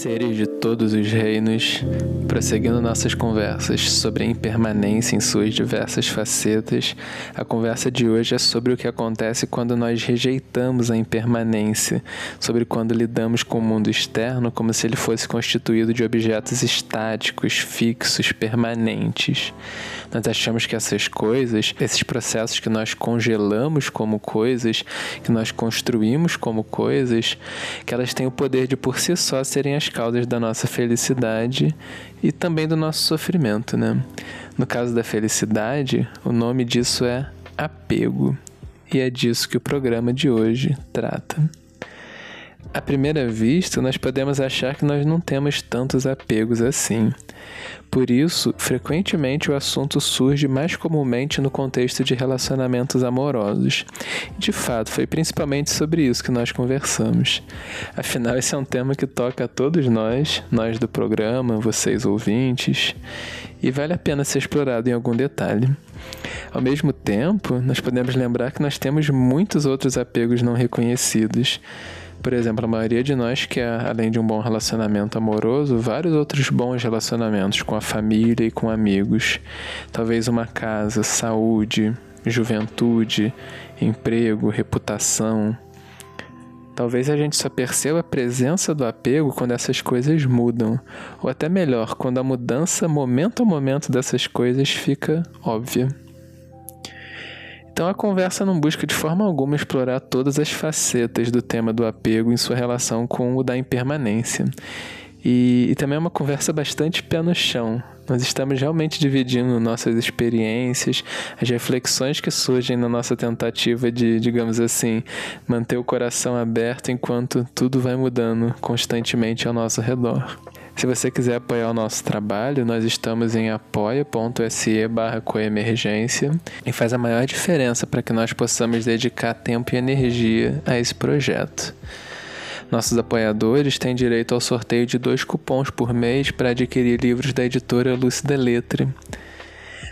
Seres de todos os reinos, prosseguindo nossas conversas sobre a impermanência em suas diversas facetas, a conversa de hoje é sobre o que acontece quando nós rejeitamos a impermanência, sobre quando lidamos com o mundo externo como se ele fosse constituído de objetos estáticos, fixos, permanentes. Nós achamos que essas coisas, esses processos que nós congelamos como coisas, que nós construímos como coisas, que elas têm o poder de por si só serem as causas da nossa felicidade e também do nosso sofrimento, né? No caso da felicidade, o nome disso é apego. E é disso que o programa de hoje trata. À primeira vista, nós podemos achar que nós não temos tantos apegos assim. Por isso, frequentemente o assunto surge mais comumente no contexto de relacionamentos amorosos. De fato, foi principalmente sobre isso que nós conversamos. Afinal, esse é um tema que toca a todos nós, nós do programa, vocês ouvintes, e vale a pena ser explorado em algum detalhe. Ao mesmo tempo, nós podemos lembrar que nós temos muitos outros apegos não reconhecidos por exemplo, a maioria de nós quer, além de um bom relacionamento amoroso, vários outros bons relacionamentos com a família e com amigos. Talvez uma casa, saúde, juventude, emprego, reputação. Talvez a gente só perceba a presença do apego quando essas coisas mudam, ou até melhor, quando a mudança momento a momento dessas coisas fica óbvia. Então a conversa não busca de forma alguma explorar todas as facetas do tema do apego em sua relação com o da impermanência. E, e, também é uma conversa bastante pé no chão. Nós estamos realmente dividindo nossas experiências, as reflexões que surgem na nossa tentativa de, digamos assim, manter o coração aberto enquanto tudo vai mudando constantemente ao nosso redor. Se você quiser apoiar o nosso trabalho, nós estamos em apoia.se barra coemergência e faz a maior diferença para que nós possamos dedicar tempo e energia a esse projeto. Nossos apoiadores têm direito ao sorteio de dois cupons por mês para adquirir livros da editora Lúcida Letra.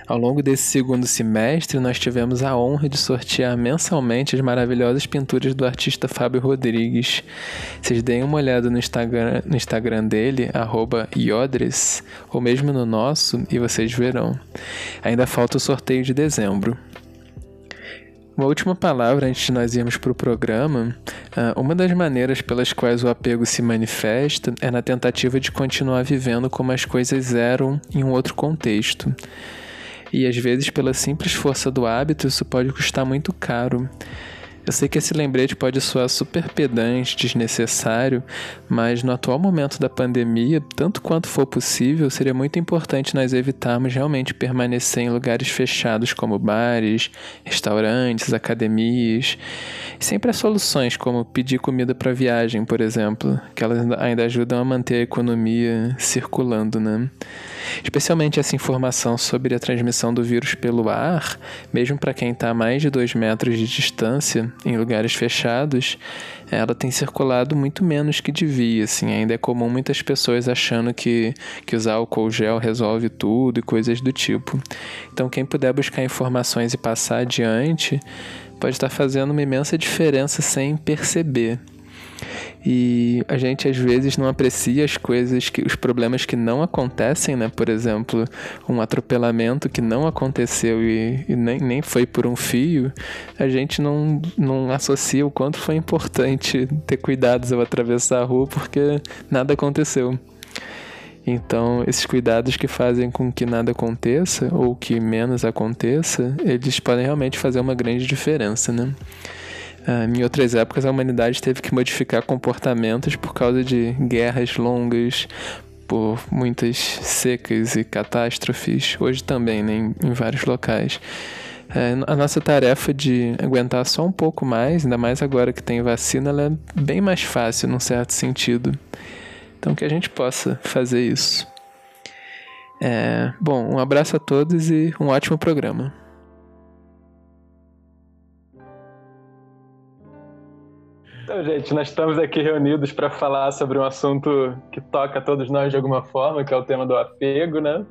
Ao longo desse segundo semestre, nós tivemos a honra de sortear mensalmente as maravilhosas pinturas do artista Fábio Rodrigues. Vocês deem uma olhada no Instagram, no Instagram dele, Iodres, ou mesmo no nosso, e vocês verão. Ainda falta o sorteio de dezembro. Uma última palavra antes de nós irmos para o programa. Ah, uma das maneiras pelas quais o apego se manifesta é na tentativa de continuar vivendo como as coisas eram em um outro contexto. E às vezes, pela simples força do hábito, isso pode custar muito caro. Eu sei que esse lembrete pode soar super pedante, desnecessário, mas no atual momento da pandemia, tanto quanto for possível, seria muito importante nós evitarmos realmente permanecer em lugares fechados como bares, restaurantes, academias. E sempre há soluções como pedir comida para viagem, por exemplo, que elas ainda ajudam a manter a economia circulando, né? Especialmente essa informação sobre a transmissão do vírus pelo ar, mesmo para quem está a mais de 2 metros de distância, em lugares fechados, ela tem circulado muito menos que devia. Assim. Ainda é comum muitas pessoas achando que, que usar álcool gel resolve tudo e coisas do tipo. Então, quem puder buscar informações e passar adiante pode estar fazendo uma imensa diferença sem perceber. E a gente às vezes não aprecia as coisas, que, os problemas que não acontecem, né? Por exemplo, um atropelamento que não aconteceu e, e nem, nem foi por um fio, a gente não, não associa o quanto foi importante ter cuidados ao atravessar a rua porque nada aconteceu. Então, esses cuidados que fazem com que nada aconteça ou que menos aconteça, eles podem realmente fazer uma grande diferença, né? Ah, em outras épocas, a humanidade teve que modificar comportamentos por causa de guerras longas, por muitas secas e catástrofes, hoje também, né, em, em vários locais. É, a nossa tarefa de aguentar só um pouco mais, ainda mais agora que tem vacina, ela é bem mais fácil num certo sentido. Então que a gente possa fazer isso. É, bom, um abraço a todos e um ótimo programa. Então, gente, nós estamos aqui reunidos para falar sobre um assunto que toca a todos nós de alguma forma, que é o tema do apego, né?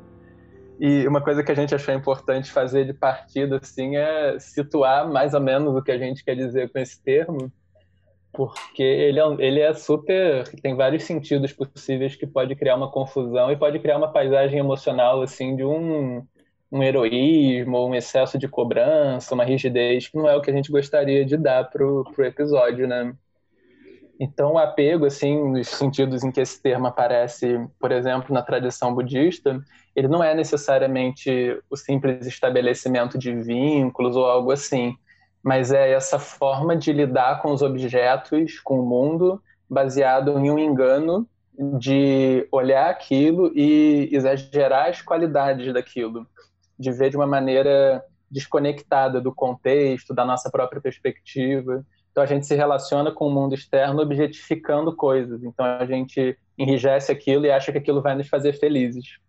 E uma coisa que a gente achou importante fazer de partida, assim, é situar mais ou menos o que a gente quer dizer com esse termo. porque ele é, ele é super. tem vários sentidos possíveis que pode criar uma confusão e pode criar uma paisagem emocional, assim, de um, um heroísmo, um excesso de cobrança, uma rigidez, que não é o que a gente gostaria de dar pro, pro episódio, né? Então, o apego, assim, nos sentidos em que esse termo aparece, por exemplo, na tradição budista, ele não é necessariamente o simples estabelecimento de vínculos ou algo assim, mas é essa forma de lidar com os objetos, com o mundo, baseado em um engano de olhar aquilo e exagerar as qualidades daquilo, de ver de uma maneira desconectada do contexto, da nossa própria perspectiva. Então a gente se relaciona com o mundo externo objetificando coisas. Então a gente enrijece aquilo e acha que aquilo vai nos fazer felizes.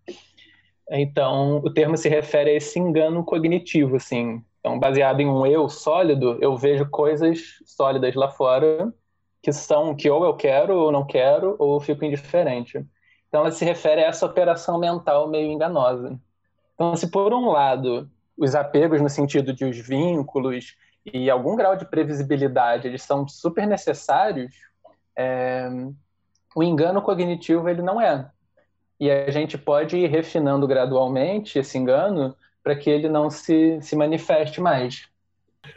Então o termo se refere a esse engano cognitivo, assim. Então baseado em um eu sólido, eu vejo coisas sólidas lá fora que são que ou eu quero ou não quero ou fico indiferente. Então ela se refere a essa operação mental meio enganosa. Então se por um lado os apegos no sentido de os vínculos e algum grau de previsibilidade eles são super necessários, é, o engano cognitivo ele não é. E a gente pode ir refinando gradualmente esse engano para que ele não se, se manifeste mais.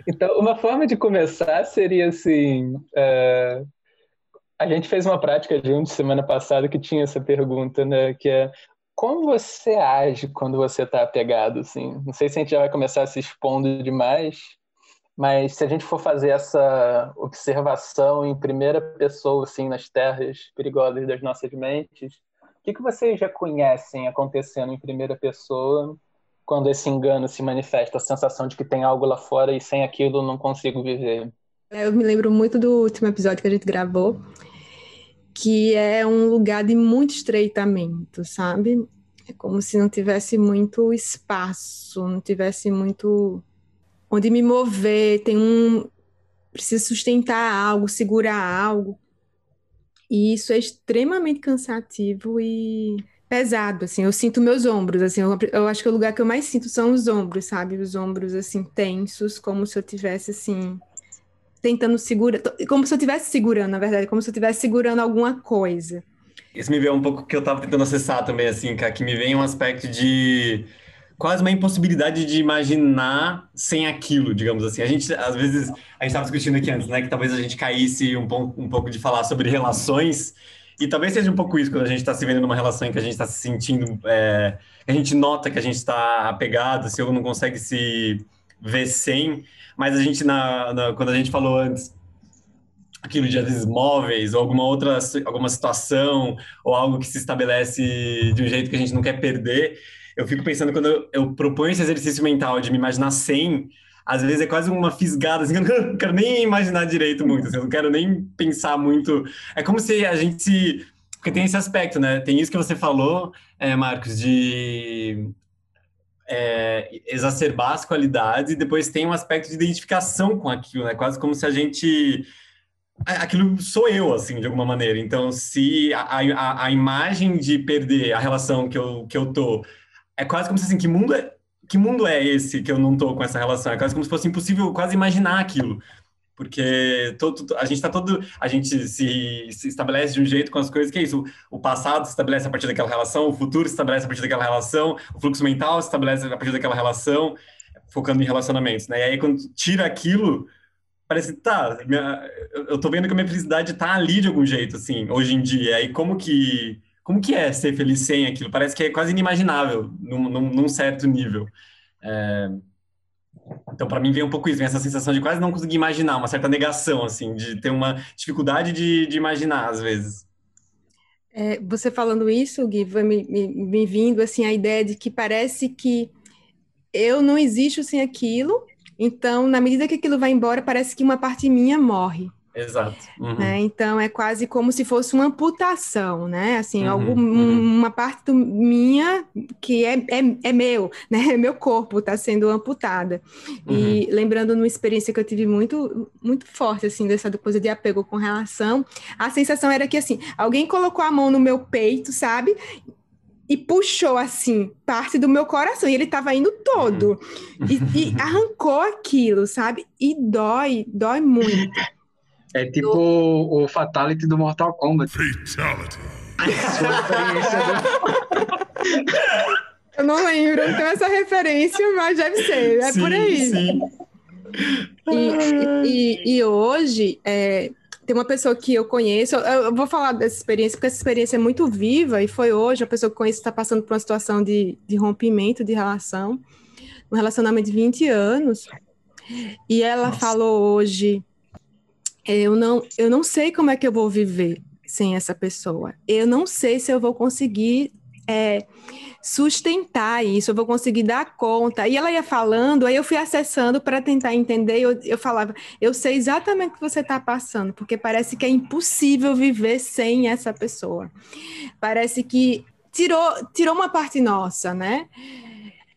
Então, uma forma de começar seria assim: é, a gente fez uma prática juntos semana passada que tinha essa pergunta, né? Que é como você age quando você está apegado, assim? Não sei se a gente já vai começar se expondo demais, mas se a gente for fazer essa observação em primeira pessoa, assim, nas terras perigosas das nossas mentes, o que, que vocês já conhecem acontecendo em primeira pessoa quando esse engano se manifesta, a sensação de que tem algo lá fora e sem aquilo não consigo viver? É, eu me lembro muito do último episódio que a gente gravou, que é um lugar de muito estreitamento, sabe? É como se não tivesse muito espaço, não tivesse muito onde me mover, tem um preciso sustentar algo, segurar algo. E isso é extremamente cansativo e pesado, assim. Eu sinto meus ombros, assim. Eu, eu, acho que o lugar que eu mais sinto são os ombros, sabe? Os ombros assim tensos, como se eu tivesse assim tentando segurar, como se eu estivesse segurando, na verdade, como se eu estivesse segurando alguma coisa. Isso me veio um pouco que eu estava tentando acessar também, assim, que me vem um aspecto de quase uma impossibilidade de imaginar sem aquilo, digamos assim. A gente, às vezes, a gente estava discutindo aqui antes, né, que talvez a gente caísse um pouco, um pouco de falar sobre relações, e talvez seja um pouco isso quando a gente está se vendo numa relação em que a gente está se sentindo, é, a gente nota que a gente está apegado, se ou não consegue se ver sem, mas a gente, na, na, quando a gente falou antes, aquilo de às móveis, ou alguma outra alguma situação, ou algo que se estabelece de um jeito que a gente não quer perder, eu fico pensando quando eu, eu proponho esse exercício mental de me imaginar sem, às vezes é quase uma fisgada, assim, eu não quero nem imaginar direito muito, assim, eu não quero nem pensar muito. É como se a gente se. Porque tem esse aspecto, né? Tem isso que você falou, é, Marcos, de é, exacerbar as qualidades e depois tem um aspecto de identificação com aquilo, né? Quase como se a gente aquilo sou eu, assim, de alguma maneira. Então, se a, a, a imagem de perder a relação que eu, que eu tô é quase como se assim, que mundo é, que mundo é esse que eu não tô com essa relação? É quase como se fosse impossível quase imaginar aquilo. Porque todo, a gente está todo. A gente se, se, estabelece de um jeito com as coisas que é isso. O, o passado se estabelece a partir daquela relação, o futuro se estabelece a partir daquela relação, o fluxo mental se estabelece a partir daquela relação, focando em relacionamentos. Né? E aí, quando tira aquilo, parece tá, minha, eu tô vendo que a minha felicidade tá ali de algum jeito, assim, hoje em dia. E aí, como que como que é ser feliz sem aquilo? Parece que é quase inimaginável num, num, num certo nível. É... Então, para mim, vem um pouco isso, vem essa sensação de quase não conseguir imaginar, uma certa negação, assim, de ter uma dificuldade de, de imaginar, às vezes. É, você falando isso, Gui, me, me, me vindo, assim, a ideia de que parece que eu não existo sem aquilo, então, na medida que aquilo vai embora, parece que uma parte minha morre. Exato. Uhum. Né? Então é quase como se fosse uma amputação, né? Assim, uhum, algum, uhum. uma parte do, minha que é, é, é, meu, né? Meu corpo está sendo amputada. E uhum. lembrando numa experiência que eu tive muito, muito forte, assim, dessa coisa de apego com relação, a sensação era que assim, alguém colocou a mão no meu peito, sabe? e puxou assim parte do meu coração e ele estava indo todo uhum. e, e, arrancou aquilo, sabe? E dói, dói muito. É tipo do... o Fatality do Mortal Kombat. Fatality. Eu não lembro, não tenho essa referência, mas deve ser, é sim, por aí. Sim. E, e, e hoje, é, tem uma pessoa que eu conheço, eu vou falar dessa experiência, porque essa experiência é muito viva, e foi hoje, a pessoa que eu conheço está passando por uma situação de, de rompimento de relação, um relacionamento de 20 anos, e ela Nossa. falou hoje, eu não, eu não sei como é que eu vou viver sem essa pessoa, eu não sei se eu vou conseguir é, sustentar isso, eu vou conseguir dar conta. E ela ia falando, aí eu fui acessando para tentar entender. Eu, eu falava, eu sei exatamente o que você está passando, porque parece que é impossível viver sem essa pessoa. Parece que tirou, tirou uma parte nossa, né?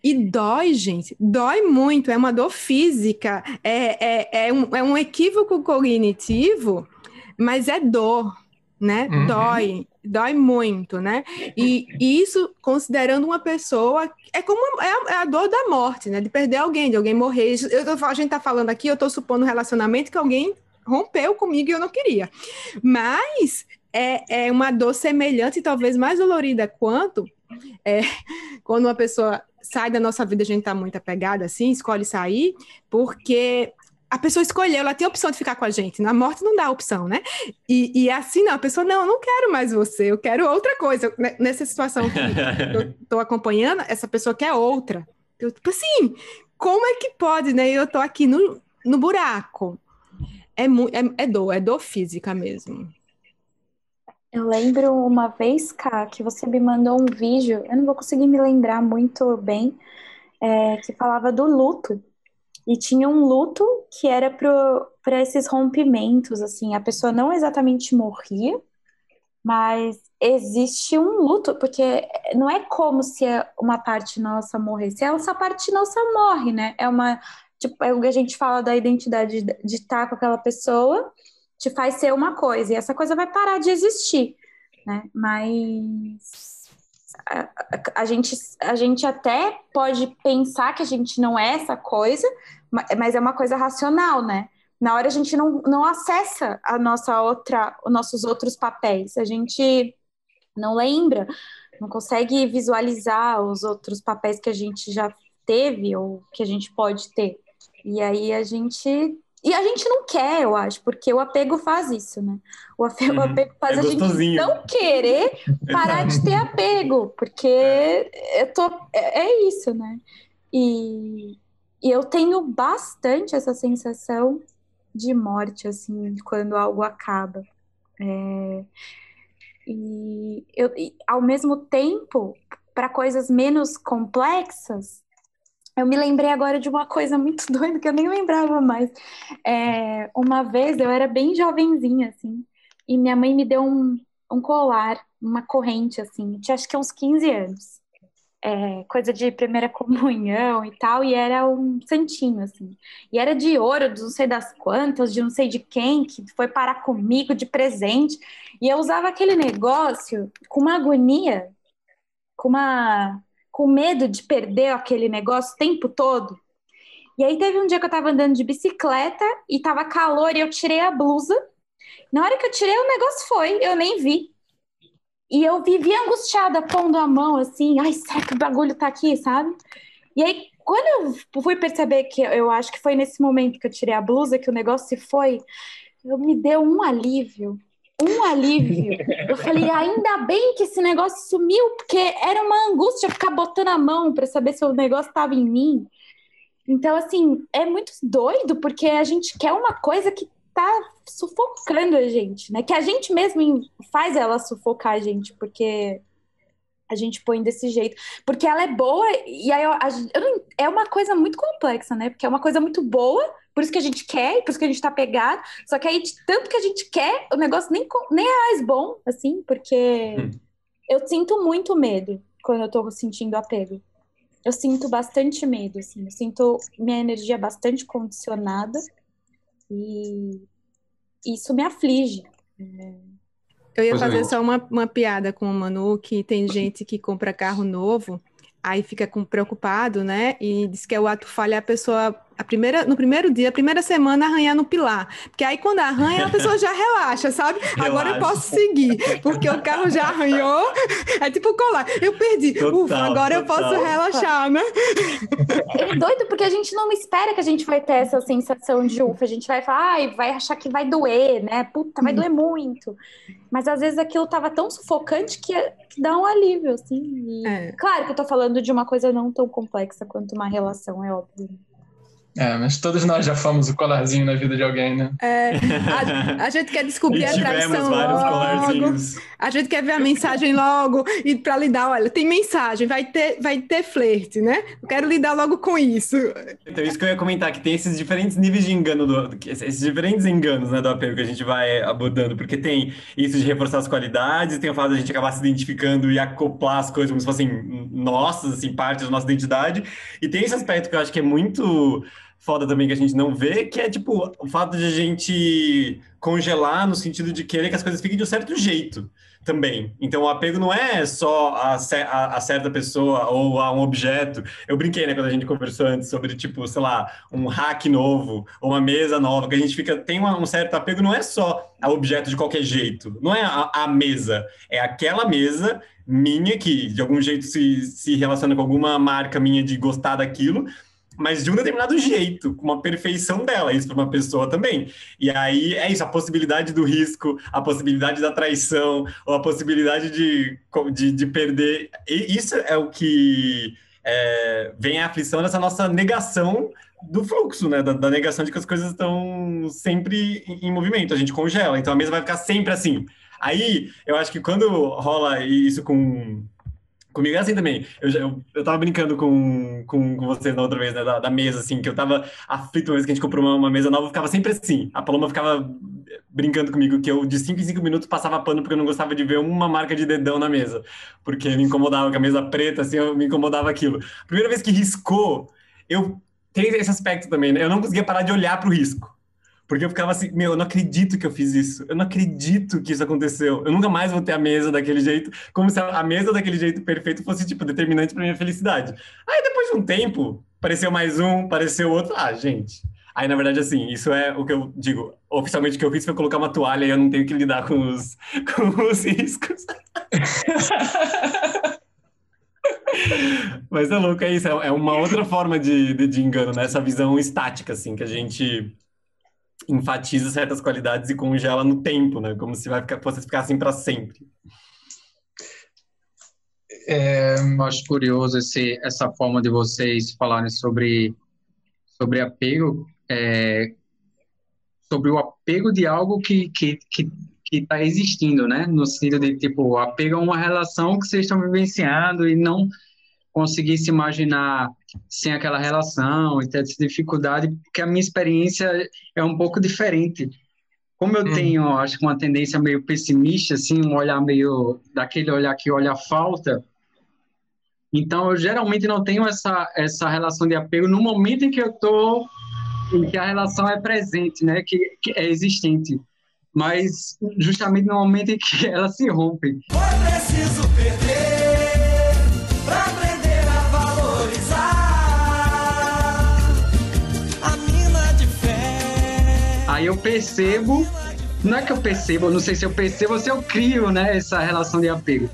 E dói, gente, dói muito, é uma dor física, é, é, é, um, é um equívoco cognitivo, mas é dor, né? Uhum. Dói dói muito, né? E, e, isso considerando uma pessoa é como é a, é a, dor da morte, né? De perder alguém, de alguém morrer. Eu tô, a gente tá falando aqui, eu tô supondo um relacionamento que alguém rompeu comigo e eu não queria. Mas é, é uma dor semelhante, talvez mais dolorida quanto é, quando uma pessoa sai da nossa vida, a gente tá muito apegada assim, escolhe sair, porque a pessoa escolheu, ela tem a opção de ficar com a gente. Na morte não dá opção, né? E, e é assim, não, a pessoa, não, eu não quero mais você, eu quero outra coisa. Nessa situação que eu tô acompanhando, essa pessoa quer outra. Eu, tipo assim, como é que pode, né? Eu tô aqui no, no buraco. É, é, é dor, é dor física mesmo. Eu lembro uma vez, Ká, que você me mandou um vídeo, eu não vou conseguir me lembrar muito bem, é, que falava do luto e tinha um luto que era para esses rompimentos, assim, a pessoa não exatamente morria, mas existe um luto, porque não é como se uma parte nossa morresse, essa parte nossa morre, né? É uma, tipo, é o que a gente fala da identidade de estar com aquela pessoa, te faz ser uma coisa, e essa coisa vai parar de existir, né? Mas a, a, gente, a gente até pode pensar que a gente não é essa coisa, mas é uma coisa racional, né? Na hora a gente não, não acessa a nossa outra, os nossos outros papéis, a gente não lembra, não consegue visualizar os outros papéis que a gente já teve ou que a gente pode ter. E aí a gente e a gente não quer, eu acho, porque o apego faz isso, né? O apego, uhum. o apego faz é a gente não querer parar de ter apego, porque é. tô, é, é isso, né? E, e eu tenho bastante essa sensação de morte, assim, quando algo acaba. É, e, eu, e ao mesmo tempo, para coisas menos complexas, eu me lembrei agora de uma coisa muito doida que eu nem lembrava mais. É, uma vez eu era bem jovenzinha, assim, e minha mãe me deu um, um colar, uma corrente, assim, tinha acho que uns 15 anos. É, coisa de primeira comunhão e tal, e era um santinho, assim. E era de ouro, de não sei das quantas, de não sei de quem, que foi parar comigo de presente. E eu usava aquele negócio com uma agonia, com uma com medo de perder aquele negócio o tempo todo. E aí teve um dia que eu tava andando de bicicleta e tava calor e eu tirei a blusa. Na hora que eu tirei, o negócio foi, eu nem vi. E eu vivia angustiada, pondo a mão assim, ai, será que o bagulho tá aqui, sabe? E aí, quando eu fui perceber que eu acho que foi nesse momento que eu tirei a blusa, que o negócio se foi, eu me deu um alívio um alívio. Eu falei, ainda bem que esse negócio sumiu, porque era uma angústia ficar botando a mão para saber se o negócio estava em mim. Então, assim, é muito doido, porque a gente quer uma coisa que tá sufocando a gente, né? Que a gente mesmo faz ela sufocar a gente, porque a gente põe desse jeito. Porque ela é boa, e aí eu, a, eu é uma coisa muito complexa, né? Porque é uma coisa muito boa, por isso que a gente quer, por isso que a gente tá pegado. Só que aí, tanto que a gente quer, o negócio nem, nem é mais bom, assim, porque hum. eu sinto muito medo quando eu tô sentindo apego. Eu sinto bastante medo, assim. Eu sinto minha energia bastante condicionada e isso me aflige. Eu ia fazer só uma, uma piada com o Manu, que tem gente que compra carro novo aí fica com, preocupado, né? E diz que é o ato falha, a pessoa a primeira, no primeiro dia, a primeira semana, arranhar no pilar. Porque aí, quando arranha, a pessoa já relaxa, sabe? Relaxa. Agora eu posso seguir, porque o carro já arranhou. É tipo colar. Eu perdi. Total, Ufa, agora total. eu posso relaxar, né? É doido, porque a gente não espera que a gente vai ter essa sensação de ufa. A gente vai falar, ai, vai achar que vai doer, né? Puta, vai doer muito. Mas às vezes aquilo tava tão sufocante que, que dá um alívio, assim. E... É. Claro que eu tô falando de uma coisa não tão complexa quanto uma relação, é óbvio. É, mas todos nós já fomos o colarzinho na vida de alguém, né? É, a, a gente quer descobrir a traição vários logo. Colarzinhos. A gente quer ver a mensagem logo e para lidar, olha, tem mensagem, vai ter, vai ter flerte, né? Eu quero lidar logo com isso. Então, isso que eu ia comentar, que tem esses diferentes níveis de engano, do, esses diferentes enganos né, do apego que a gente vai abordando, porque tem isso de reforçar as qualidades, tem o fato de a gente acabar se identificando e acoplar as coisas como se fossem nossas, assim, parte da nossa identidade, e tem esse aspecto que eu acho que é muito foda também que a gente não vê, que é tipo o fato de a gente congelar no sentido de querer que as coisas fiquem de um certo jeito também. Então o apego não é só a, a, a, certa pessoa ou a um objeto. Eu brinquei, né, quando a gente conversou antes sobre, tipo, sei lá, um hack novo ou uma mesa nova, que a gente fica, tem uma, um certo apego, não é só a objeto de qualquer jeito, não é a, a mesa, é aquela mesa minha que de algum jeito se, se relaciona com alguma marca minha de gostar daquilo, mas de um determinado jeito, com uma perfeição dela, isso para uma pessoa também. E aí é isso, a possibilidade do risco, a possibilidade da traição, ou a possibilidade de, de, de perder. E isso é o que é, vem a aflição dessa nossa negação do fluxo, né? Da, da, negação de que as coisas estão sempre em, em movimento, a gente congela, então a mesa vai ficar sempre assim. Aí eu acho que quando rola isso com Comigo é assim também. Eu, eu, eu tava brincando com, com, com vocês na outra vez, né, da, da, mesa, assim, que eu tava aflito uma vez que a gente comprou uma, uma mesa nova, ficava sempre assim. A Paloma ficava brincando comigo que eu, de 5 em 5 minutos, passava pano porque eu não gostava de ver uma marca de dedão na mesa. Porque me incomodava com a mesa preta, assim, eu me incomodava aquilo. Primeira vez que riscou, eu tenho esse aspecto também, né? Eu não conseguia parar de olhar pro risco. Porque eu ficava assim, meu, eu não acredito que eu fiz isso. Eu não acredito que isso aconteceu. Eu nunca mais vou ter a mesa daquele jeito, como se a mesa daquele jeito perfeito fosse, tipo, determinante para minha felicidade. Aí depois de um tempo, apareceu mais um, apareceu outro. Ah, gente. Aí, na verdade, assim, isso é o que eu digo. Oficialmente, o que eu fiz foi colocar uma toalha e eu não tenho que lidar com os, com os riscos. Mas é louco, é isso. É uma outra forma de, de, de engano, né? Essa visão estática, assim, que a gente enfatiza certas qualidades e congela no tempo, né? Como se vai ficar, fosse ficar assim para sempre. É, acho curioso esse, essa forma de vocês falarem sobre, sobre apego, é, sobre o apego de algo que que que está existindo, né? No sentido de tipo apego a uma relação que vocês estão vivenciando e não conseguir se imaginar sem aquela relação e ter essa dificuldade, porque a minha experiência é um pouco diferente. Como eu hum. tenho, acho que uma tendência meio pessimista, assim, um olhar meio daquele olhar que olha a falta, então eu geralmente não tenho essa essa relação de apego no momento em que eu tô em que a relação é presente, né, que, que é existente, mas justamente no momento em que ela se rompe. Foi preciso perder Aí eu percebo, não é que eu percebo, não sei se eu percebo ou se eu crio, né, essa relação de apego.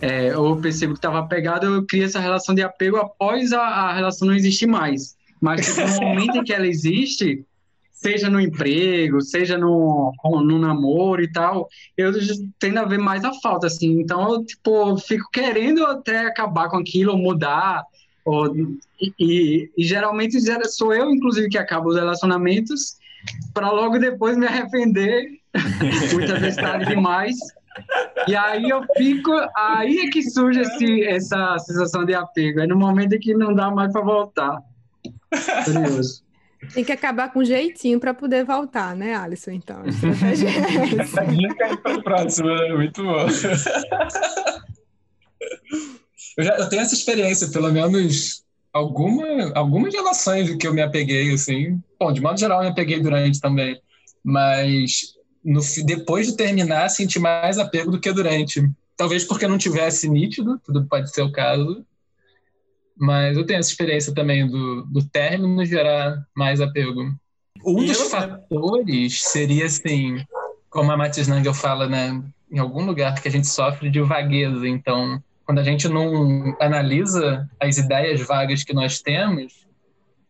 É, eu percebo que estava apegado, eu crio essa relação de apego após a, a relação não existir mais. Mas no momento em que ela existe, seja no emprego, seja no, no namoro e tal, eu tendo a ver mais a falta, assim. Então, eu, tipo, fico querendo até acabar com aquilo, mudar, ou, e, e, e geralmente sou eu, inclusive, que acabo os relacionamentos, para logo depois me arrepender, muitas vezes tarde demais. E aí eu fico, aí é que surge esse, essa sensação de apego, é no momento em que não dá mais para voltar. Curioso. Tem que acabar com jeitinho para poder voltar, né, Alisson? Então, é essa. Dica para o próximo, né? Muito bom. Eu, já, eu tenho essa experiência, pelo menos alguma, algumas relações que eu me apeguei, assim. Bom, de modo geral, eu me apeguei durante também. Mas no, depois de terminar, senti mais apego do que durante. Talvez porque não tivesse nítido, tudo pode ser o caso. Mas eu tenho essa experiência também do, do término gerar mais apego. Um dos fatores seria assim, como a Matis Nangel fala, né, em algum lugar que a gente sofre de vagueza. Então, quando a gente não analisa as ideias vagas que nós temos,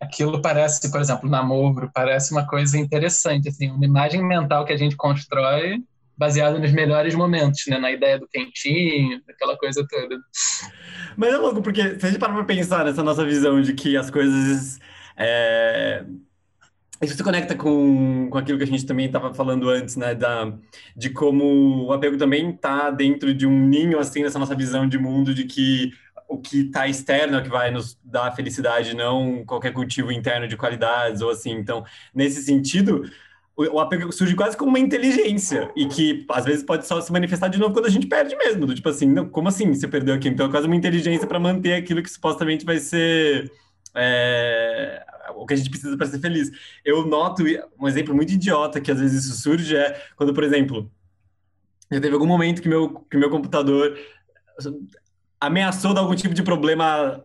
aquilo parece, por exemplo, namoro, parece uma coisa interessante, assim, uma imagem mental que a gente constrói baseada nos melhores momentos, né, na ideia do quentinho, daquela coisa toda. Mas é louco, porque se a gente parar pra pensar nessa nossa visão de que as coisas é, isso se conecta com, com aquilo que a gente também estava falando antes, né? Da, de como o apego também está dentro de um ninho, assim, nessa nossa visão de mundo, de que o que está externo é que vai nos dar felicidade, não qualquer cultivo interno de qualidades ou assim. Então, nesse sentido, o apego surge quase como uma inteligência e que às vezes pode só se manifestar de novo quando a gente perde mesmo. Do tipo assim, não, como assim você perdeu aqui? Então, é quase uma inteligência para manter aquilo que supostamente vai ser. É, o que a gente precisa para ser feliz. Eu noto um exemplo muito idiota que às vezes isso surge é quando, por exemplo, já teve algum momento que meu, que meu computador ameaçou dar algum tipo de problema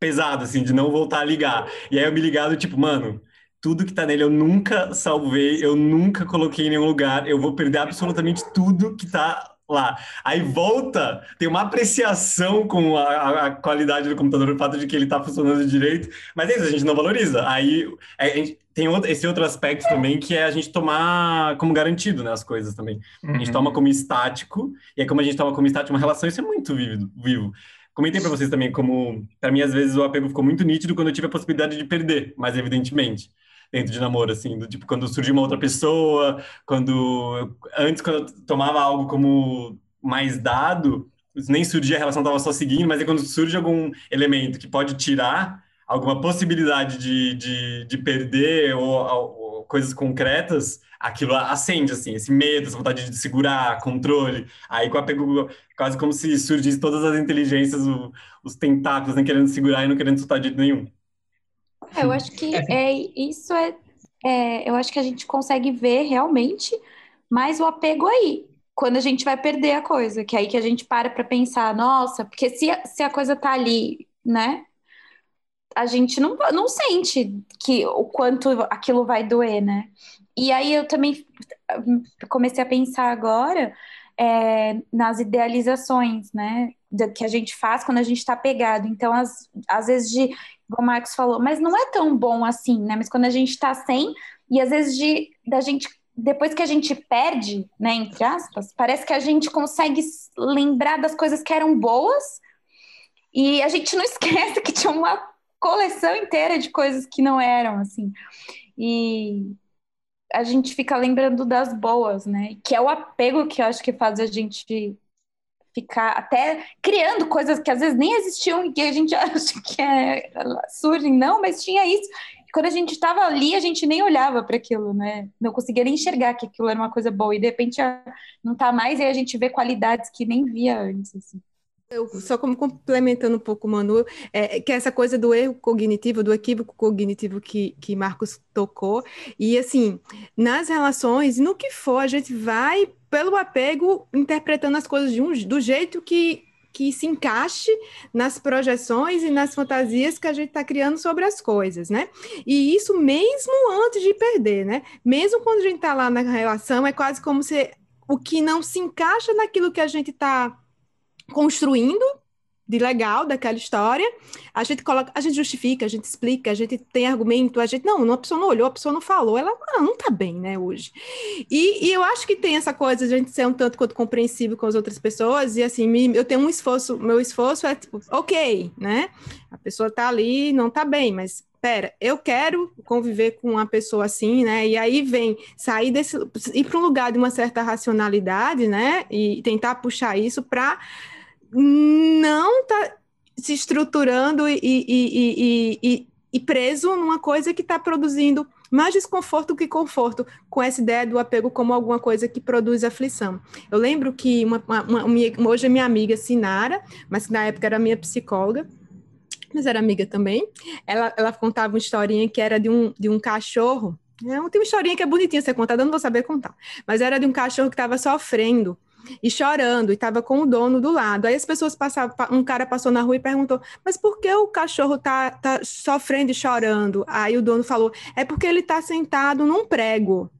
pesado, assim, de não voltar a ligar. E aí eu me ligado, tipo, mano, tudo que tá nele eu nunca salvei, eu nunca coloquei em nenhum lugar, eu vou perder absolutamente tudo que tá lá. Aí volta, tem uma apreciação com a, a qualidade do computador, o fato de que ele está funcionando direito, mas é isso, a gente não valoriza. Aí é, tem outro, esse outro aspecto também, que é a gente tomar como garantido né, as coisas também. A gente uhum. toma como estático, e é como a gente toma como estático uma relação, isso é muito vivo. vivo. Comentei para vocês também como, para mim, às vezes o apego ficou muito nítido quando eu tive a possibilidade de perder, mais evidentemente dentro de namoro, assim, do tipo, quando surgiu uma outra pessoa, quando antes, quando eu tomava algo como mais dado, nem surgia, a relação estava só seguindo, mas é quando surge algum elemento que pode tirar alguma possibilidade de, de, de perder ou, ou, coisas concretas, aquilo acende, assim, esse medo, essa vontade de segurar, controle. Aí com apego, quase como se surgissem todas as inteligências, o, os tentáculos, nem querendo segurar e não querendo soltar de nenhum. É, eu acho que é, isso é, é, eu acho que a gente consegue ver realmente mais o apego aí, quando a gente vai perder a coisa, que é aí que a gente para para pensar, nossa, porque se, se a coisa tá ali, né? A gente não, não sente que o quanto aquilo vai doer, né? E aí eu também comecei a pensar agora é, nas idealizações, né? que a gente faz quando a gente está pegado. Então, às, às vezes, de, o Marcos falou, mas não é tão bom assim, né? Mas quando a gente está sem, e às vezes de, da gente, depois que a gente perde, né, entre aspas, parece que a gente consegue lembrar das coisas que eram boas e a gente não esquece que tinha uma coleção inteira de coisas que não eram, assim. E a gente fica lembrando das boas, né? Que é o apego que eu acho que faz a gente ficar até criando coisas que às vezes nem existiam e que a gente acha que é, surgem, não, mas tinha isso. E quando a gente estava ali, a gente nem olhava para aquilo, né? Não conseguia nem enxergar que aquilo era uma coisa boa. E de repente não está mais, e a gente vê qualidades que nem via antes. Assim. Eu, só como complementando um pouco, Manu, é, que é essa coisa do erro cognitivo, do equívoco cognitivo que, que Marcos tocou, e assim, nas relações, no que for, a gente vai pelo apego interpretando as coisas um, do jeito que, que se encaixe nas projeções e nas fantasias que a gente está criando sobre as coisas, né? E isso mesmo antes de perder, né? Mesmo quando a gente está lá na relação, é quase como se o que não se encaixa naquilo que a gente está construindo de legal daquela história, a gente coloca, a gente justifica, a gente explica, a gente tem argumento, a gente não, a pessoa não olhou, a pessoa não falou, ela não tá bem, né, hoje. E, e, eu acho que tem essa coisa de a gente ser um tanto quanto compreensível com as outras pessoas e assim, me, eu tenho um esforço, meu esforço é tipo, ok, né? A pessoa tá ali, não tá bem, mas pera, eu quero conviver com uma pessoa assim, né? E aí vem sair desse, ir para um lugar de uma certa racionalidade, né? E tentar puxar isso para não tá se estruturando e, e, e, e preso numa coisa que está produzindo mais desconforto que conforto, com essa ideia do apego como alguma coisa que produz aflição. Eu lembro que uma, uma, uma, hoje é minha amiga Sinara, mas que na época era minha psicóloga, mas era amiga também, ela, ela contava uma historinha que era de um, de um cachorro, é, tem uma historinha que é bonitinha ser contada, eu não vou saber contar, mas era de um cachorro que estava sofrendo, e chorando, e estava com o dono do lado. Aí as pessoas passavam, um cara passou na rua e perguntou: Mas por que o cachorro tá, tá sofrendo e chorando? Aí o dono falou: É porque ele está sentado num prego.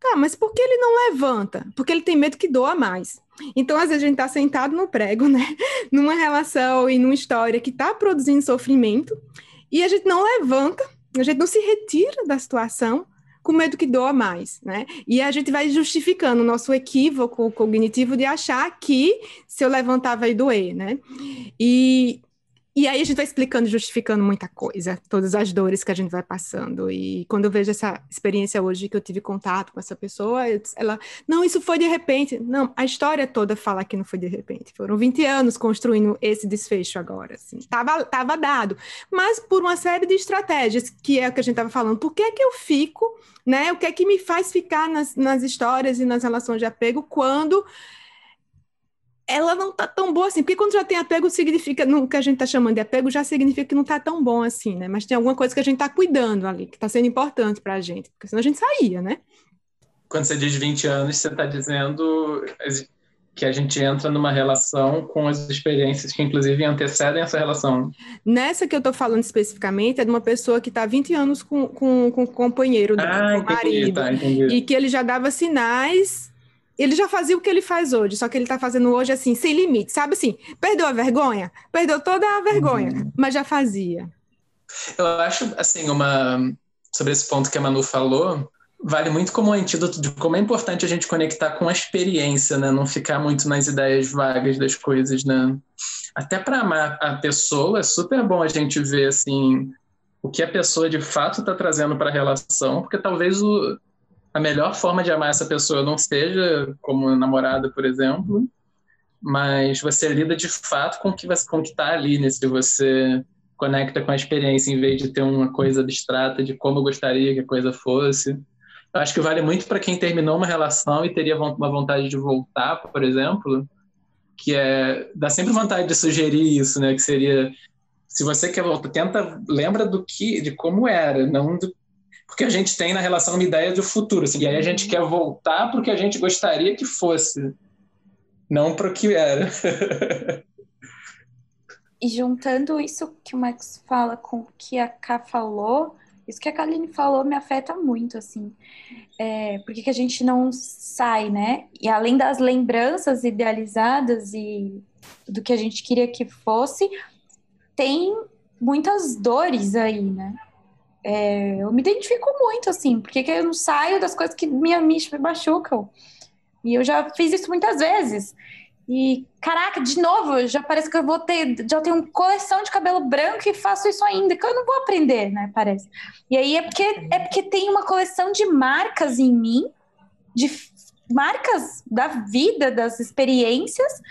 Tá, mas por que ele não levanta? Porque ele tem medo que doa mais. Então, às vezes, a gente está sentado no prego, né? Numa relação e numa história que está produzindo sofrimento, e a gente não levanta, a gente não se retira da situação com medo que doa mais, né? E a gente vai justificando o nosso equívoco cognitivo de achar que se eu levantar vai doer, né? E e aí a gente vai explicando, justificando muita coisa, todas as dores que a gente vai passando. E quando eu vejo essa experiência hoje que eu tive contato com essa pessoa, ela, não, isso foi de repente. Não, a história toda fala que não foi de repente. Foram 20 anos construindo esse desfecho agora, assim. Tava, tava dado. Mas por uma série de estratégias, que é o que a gente estava falando. Por que é que eu fico, né? O que é que me faz ficar nas, nas histórias e nas relações de apego quando ela não tá tão boa assim, porque quando já tem apego, significa, no que a gente tá chamando de apego, já significa que não tá tão bom assim, né? Mas tem alguma coisa que a gente tá cuidando ali, que tá sendo importante pra gente, porque senão a gente saía, né? Quando você diz 20 anos, você tá dizendo que a gente entra numa relação com as experiências que, inclusive, antecedem essa relação. Nessa que eu tô falando especificamente, é de uma pessoa que tá 20 anos com, com, com o companheiro, ah, com o marido, tá, e que ele já dava sinais ele já fazia o que ele faz hoje, só que ele está fazendo hoje assim, sem limite, sabe assim? Perdeu a vergonha? Perdeu toda a vergonha, uhum. mas já fazia. Eu acho, assim, uma. Sobre esse ponto que a Manu falou, vale muito como um antídoto de como é importante a gente conectar com a experiência, né? Não ficar muito nas ideias vagas das coisas, né? Até para amar a pessoa, é super bom a gente ver, assim, o que a pessoa de fato está trazendo para a relação, porque talvez o, a melhor forma de amar essa pessoa não seja como namorada, por exemplo, mas você lida de fato com o que está ali, né? Se você conecta com a experiência em vez de ter uma coisa abstrata de como eu gostaria que a coisa fosse. Eu acho que vale muito para quem terminou uma relação e teria uma vontade de voltar, por exemplo, que é dá sempre vontade de sugerir isso, né? Que seria se você quer voltar, tenta lembra do que, de como era, não do porque a gente tem na relação uma ideia do futuro, assim, e aí a gente quer voltar para o que a gente gostaria que fosse, não para o que era. e juntando isso que o Max fala com o que a Ká falou, isso que a Kaline falou me afeta muito, assim. É, porque que a gente não sai, né? E além das lembranças idealizadas e do que a gente queria que fosse, tem muitas dores aí, né? É, eu me identifico muito, assim, porque eu não saio das coisas que me, me machucam. E eu já fiz isso muitas vezes. E, caraca, de novo, já parece que eu vou ter, já tenho uma coleção de cabelo branco e faço isso ainda, que eu não vou aprender, né, parece. E aí é porque, é porque tem uma coleção de marcas em mim, de marcas da vida, das experiências,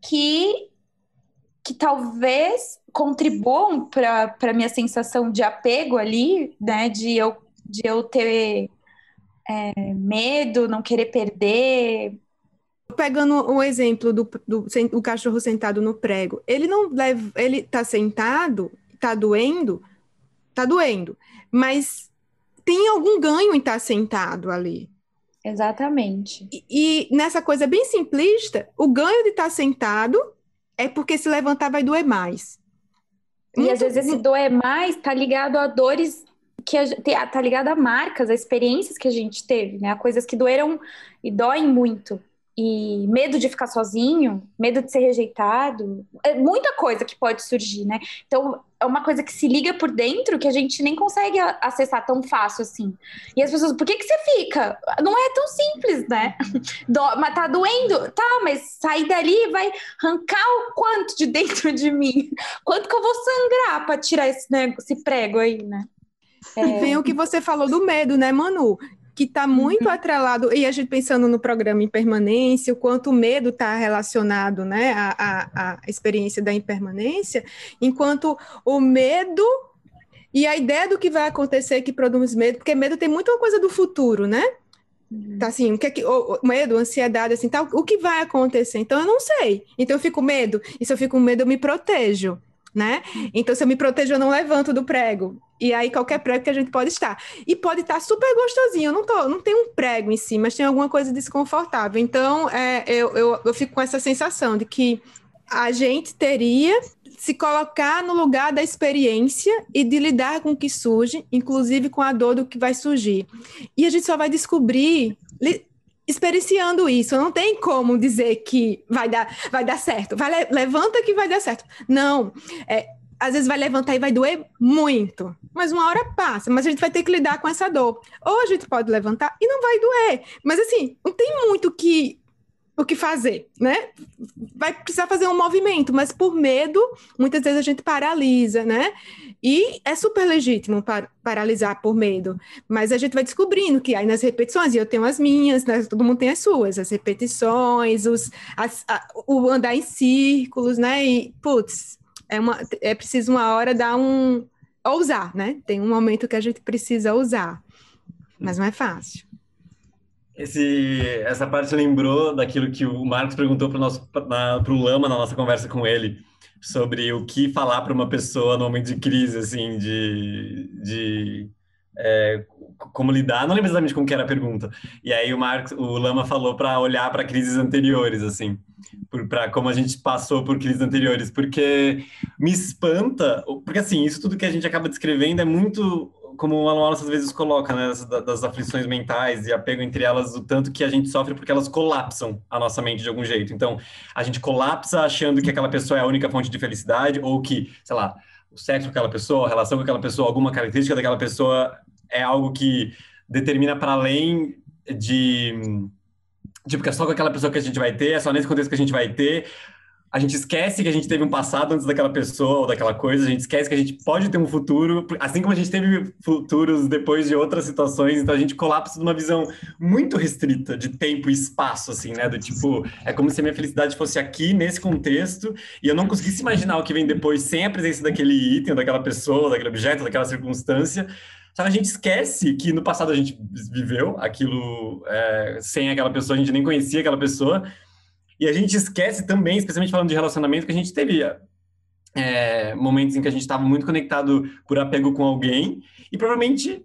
que, que talvez contribuam para a minha sensação de apego ali, né? De eu, de eu ter é, medo, não querer perder. Pegando o exemplo do, do, do, cachorro sentado no prego, ele não leva, ele tá sentado, tá doendo, tá doendo, mas tem algum ganho em estar tá sentado ali. Exatamente. E, e, nessa coisa bem simplista, o ganho de estar tá sentado é porque se levantar vai doer mais. E Muito... às vezes esse doer mais tá ligado a dores que a, tá ligado a marcas, a experiências que a gente teve, né? A coisas que doeram e doem muito. E medo de ficar sozinho, medo de ser rejeitado, é muita coisa que pode surgir, né? Então, é uma coisa que se liga por dentro que a gente nem consegue acessar tão fácil assim. E as pessoas, por que, que você fica? Não é tão simples, né? Do, mas tá doendo? Tá, mas sair dali vai arrancar o quanto de dentro de mim? Quanto que eu vou sangrar para tirar esse, né, esse prego aí, né? É... E vem o que você falou do medo, né, Manu? Que está muito uhum. atrelado, e a gente pensando no programa Impermanência, o quanto o medo está relacionado né, à, à, à experiência da impermanência, enquanto o medo e a ideia do que vai acontecer que produz medo, porque medo tem muita coisa do futuro, né? Uhum. Tá assim, o que é que, medo, ansiedade, assim, tal, o que vai acontecer? Então eu não sei. Então eu fico com medo, e se eu fico com medo, eu me protejo. Né? Então, se eu me protejo, eu não levanto do prego. E aí, qualquer prego que a gente pode estar. E pode estar super gostosinho. Eu não, tô, não tem um prego em si, mas tem alguma coisa desconfortável. Então, é, eu, eu, eu fico com essa sensação de que a gente teria se colocar no lugar da experiência e de lidar com o que surge, inclusive com a dor do que vai surgir. E a gente só vai descobrir experienciando isso. Não tem como dizer que vai dar, vai dar certo. Vai, levanta que vai dar certo. Não. É, às vezes vai levantar e vai doer muito, mas uma hora passa, mas a gente vai ter que lidar com essa dor. Ou a gente pode levantar e não vai doer, mas assim, não tem muito que o que fazer, né? Vai precisar fazer um movimento, mas por medo, muitas vezes a gente paralisa, né? E é super legítimo par paralisar por medo, mas a gente vai descobrindo que aí nas repetições, e eu tenho as minhas, né? todo mundo tem as suas, as repetições, os, as, a, o andar em círculos, né? E, putz, é, uma, é preciso uma hora dar um. ousar, né? Tem um momento que a gente precisa usar, mas não é fácil. Esse, essa parte lembrou daquilo que o Marcos perguntou para o Lama na nossa conversa com ele, sobre o que falar para uma pessoa no momento de crise, assim, de, de é, como lidar. Não lembro exatamente como que era a pergunta. E aí o Marcos, o Lama falou para olhar para crises anteriores, assim, para como a gente passou por crises anteriores, porque me espanta, porque assim, isso tudo que a gente acaba descrevendo é muito como o Alan Wallace às vezes coloca, né, das, das, aflições mentais e apego entre elas, o tanto que a gente sofre porque elas colapsam a nossa mente de algum jeito. Então, a gente colapsa achando que aquela pessoa é a única fonte de felicidade ou que, sei lá, o sexo com aquela pessoa, a relação com aquela pessoa, alguma característica daquela pessoa é algo que determina para além de tipo que é só com aquela pessoa que a gente vai ter, é só nesse contexto que a gente vai ter a gente esquece que a gente teve um passado antes daquela pessoa ou daquela coisa, a gente esquece que a gente pode ter um futuro, assim como a gente teve futuros depois de outras situações, então a gente colapsa numa visão muito restrita de tempo e espaço, assim, né? Do tipo, é como se a minha felicidade fosse aqui, nesse contexto, e eu não conseguisse imaginar o que vem depois sem a presença daquele item, daquela pessoa, daquele objeto, daquela circunstância. Só que a gente esquece que no passado a gente viveu aquilo é, sem aquela pessoa, a gente nem conhecia aquela pessoa, e a gente esquece também, especialmente falando de relacionamento, que a gente teve é, momentos em que a gente estava muito conectado por apego com alguém e provavelmente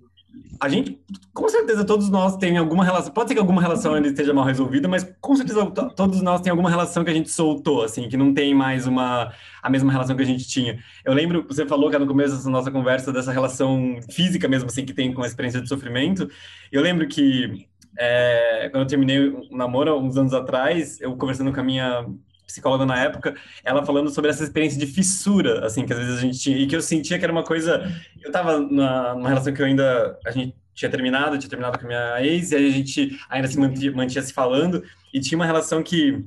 a gente, com certeza, todos nós tem alguma relação. Pode ser que alguma relação ainda esteja mal resolvida, mas com certeza todos nós tem alguma relação que a gente soltou, assim, que não tem mais uma a mesma relação que a gente tinha. Eu lembro, você falou que no começo dessa nossa conversa dessa relação física mesmo, assim, que tem com a experiência de sofrimento. Eu lembro que é, quando eu terminei o namoro, uns anos atrás, eu conversando com a minha psicóloga na época, ela falando sobre essa experiência de fissura, assim, que às vezes a gente tinha, e que eu sentia que era uma coisa, eu tava na, numa relação que eu ainda, a gente tinha terminado, tinha terminado com a minha ex, e aí a gente ainda se mantia, mantinha se falando, e tinha uma relação que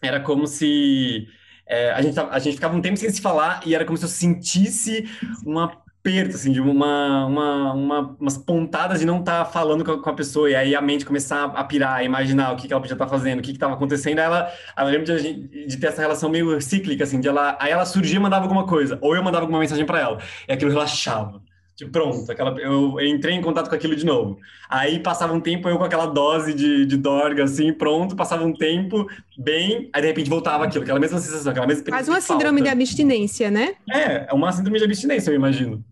era como se é, a, gente, a gente ficava um tempo sem se falar, e era como se eu sentisse uma aperto, assim, de uma, uma, uma, umas pontadas de não estar tá falando com a, com a, pessoa, e aí a mente começar a pirar, a imaginar o que, que ela podia estar tá fazendo, o que estava acontecendo, aí ela, ela lembra de, de, ter essa relação meio cíclica, assim, de ela, aí ela surgia e mandava alguma coisa, ou eu mandava alguma mensagem para ela, e aquilo relaxava. Tipo, pronto, aquela, eu, eu, entrei em contato com aquilo de novo. Aí passava um tempo eu com aquela dose de, de dorga, assim, pronto, passava um tempo bem, aí de repente voltava aquilo, aquela mesma sensação, aquela mesma Quase uma síndrome de abstinência, né? É, é uma síndrome de abstinência, eu imagino.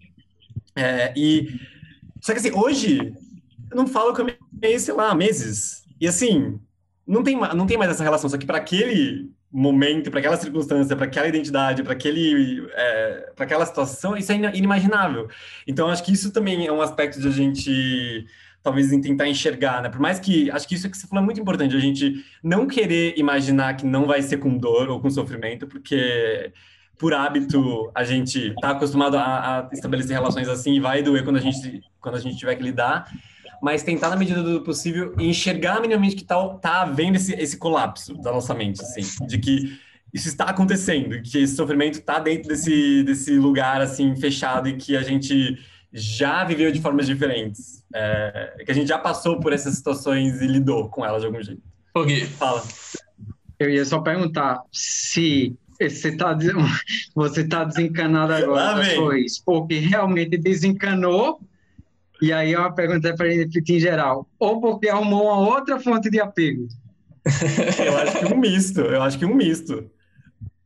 É, e só que assim, hoje eu não falo com a minha sei lá, meses. E assim, não tem, não tem mais essa relação, só que para aquele momento, para aquela circunstância, para aquela identidade, para aquele, é, para aquela situação, isso é inimaginável. Então acho que isso também é um aspecto de a gente talvez tentar enxergar, né? Por mais que acho que isso que você falou é muito importante, a gente não querer imaginar que não vai ser com dor ou com sofrimento, porque por hábito, a gente está acostumado a, a, estabelecer relações assim e vai doer quando a gente, quando a gente tiver que lidar, mas tentar, na medida do possível, enxergar minimamente que está tá havendo esse, esse colapso da nossa mente, assim, de que isso está acontecendo, que esse sofrimento está dentro desse, desse lugar, assim, fechado e que a gente já viveu de formas diferentes, é, que a gente já passou por essas situações e lidou com elas de algum jeito. Ok. Fala. Eu ia só perguntar se você está você tá desencanado agora ex, porque realmente desencanou, e aí é uma pergunta para ele em geral, ou porque arrumou uma outra fonte de apego? eu acho que um misto, eu acho que um misto.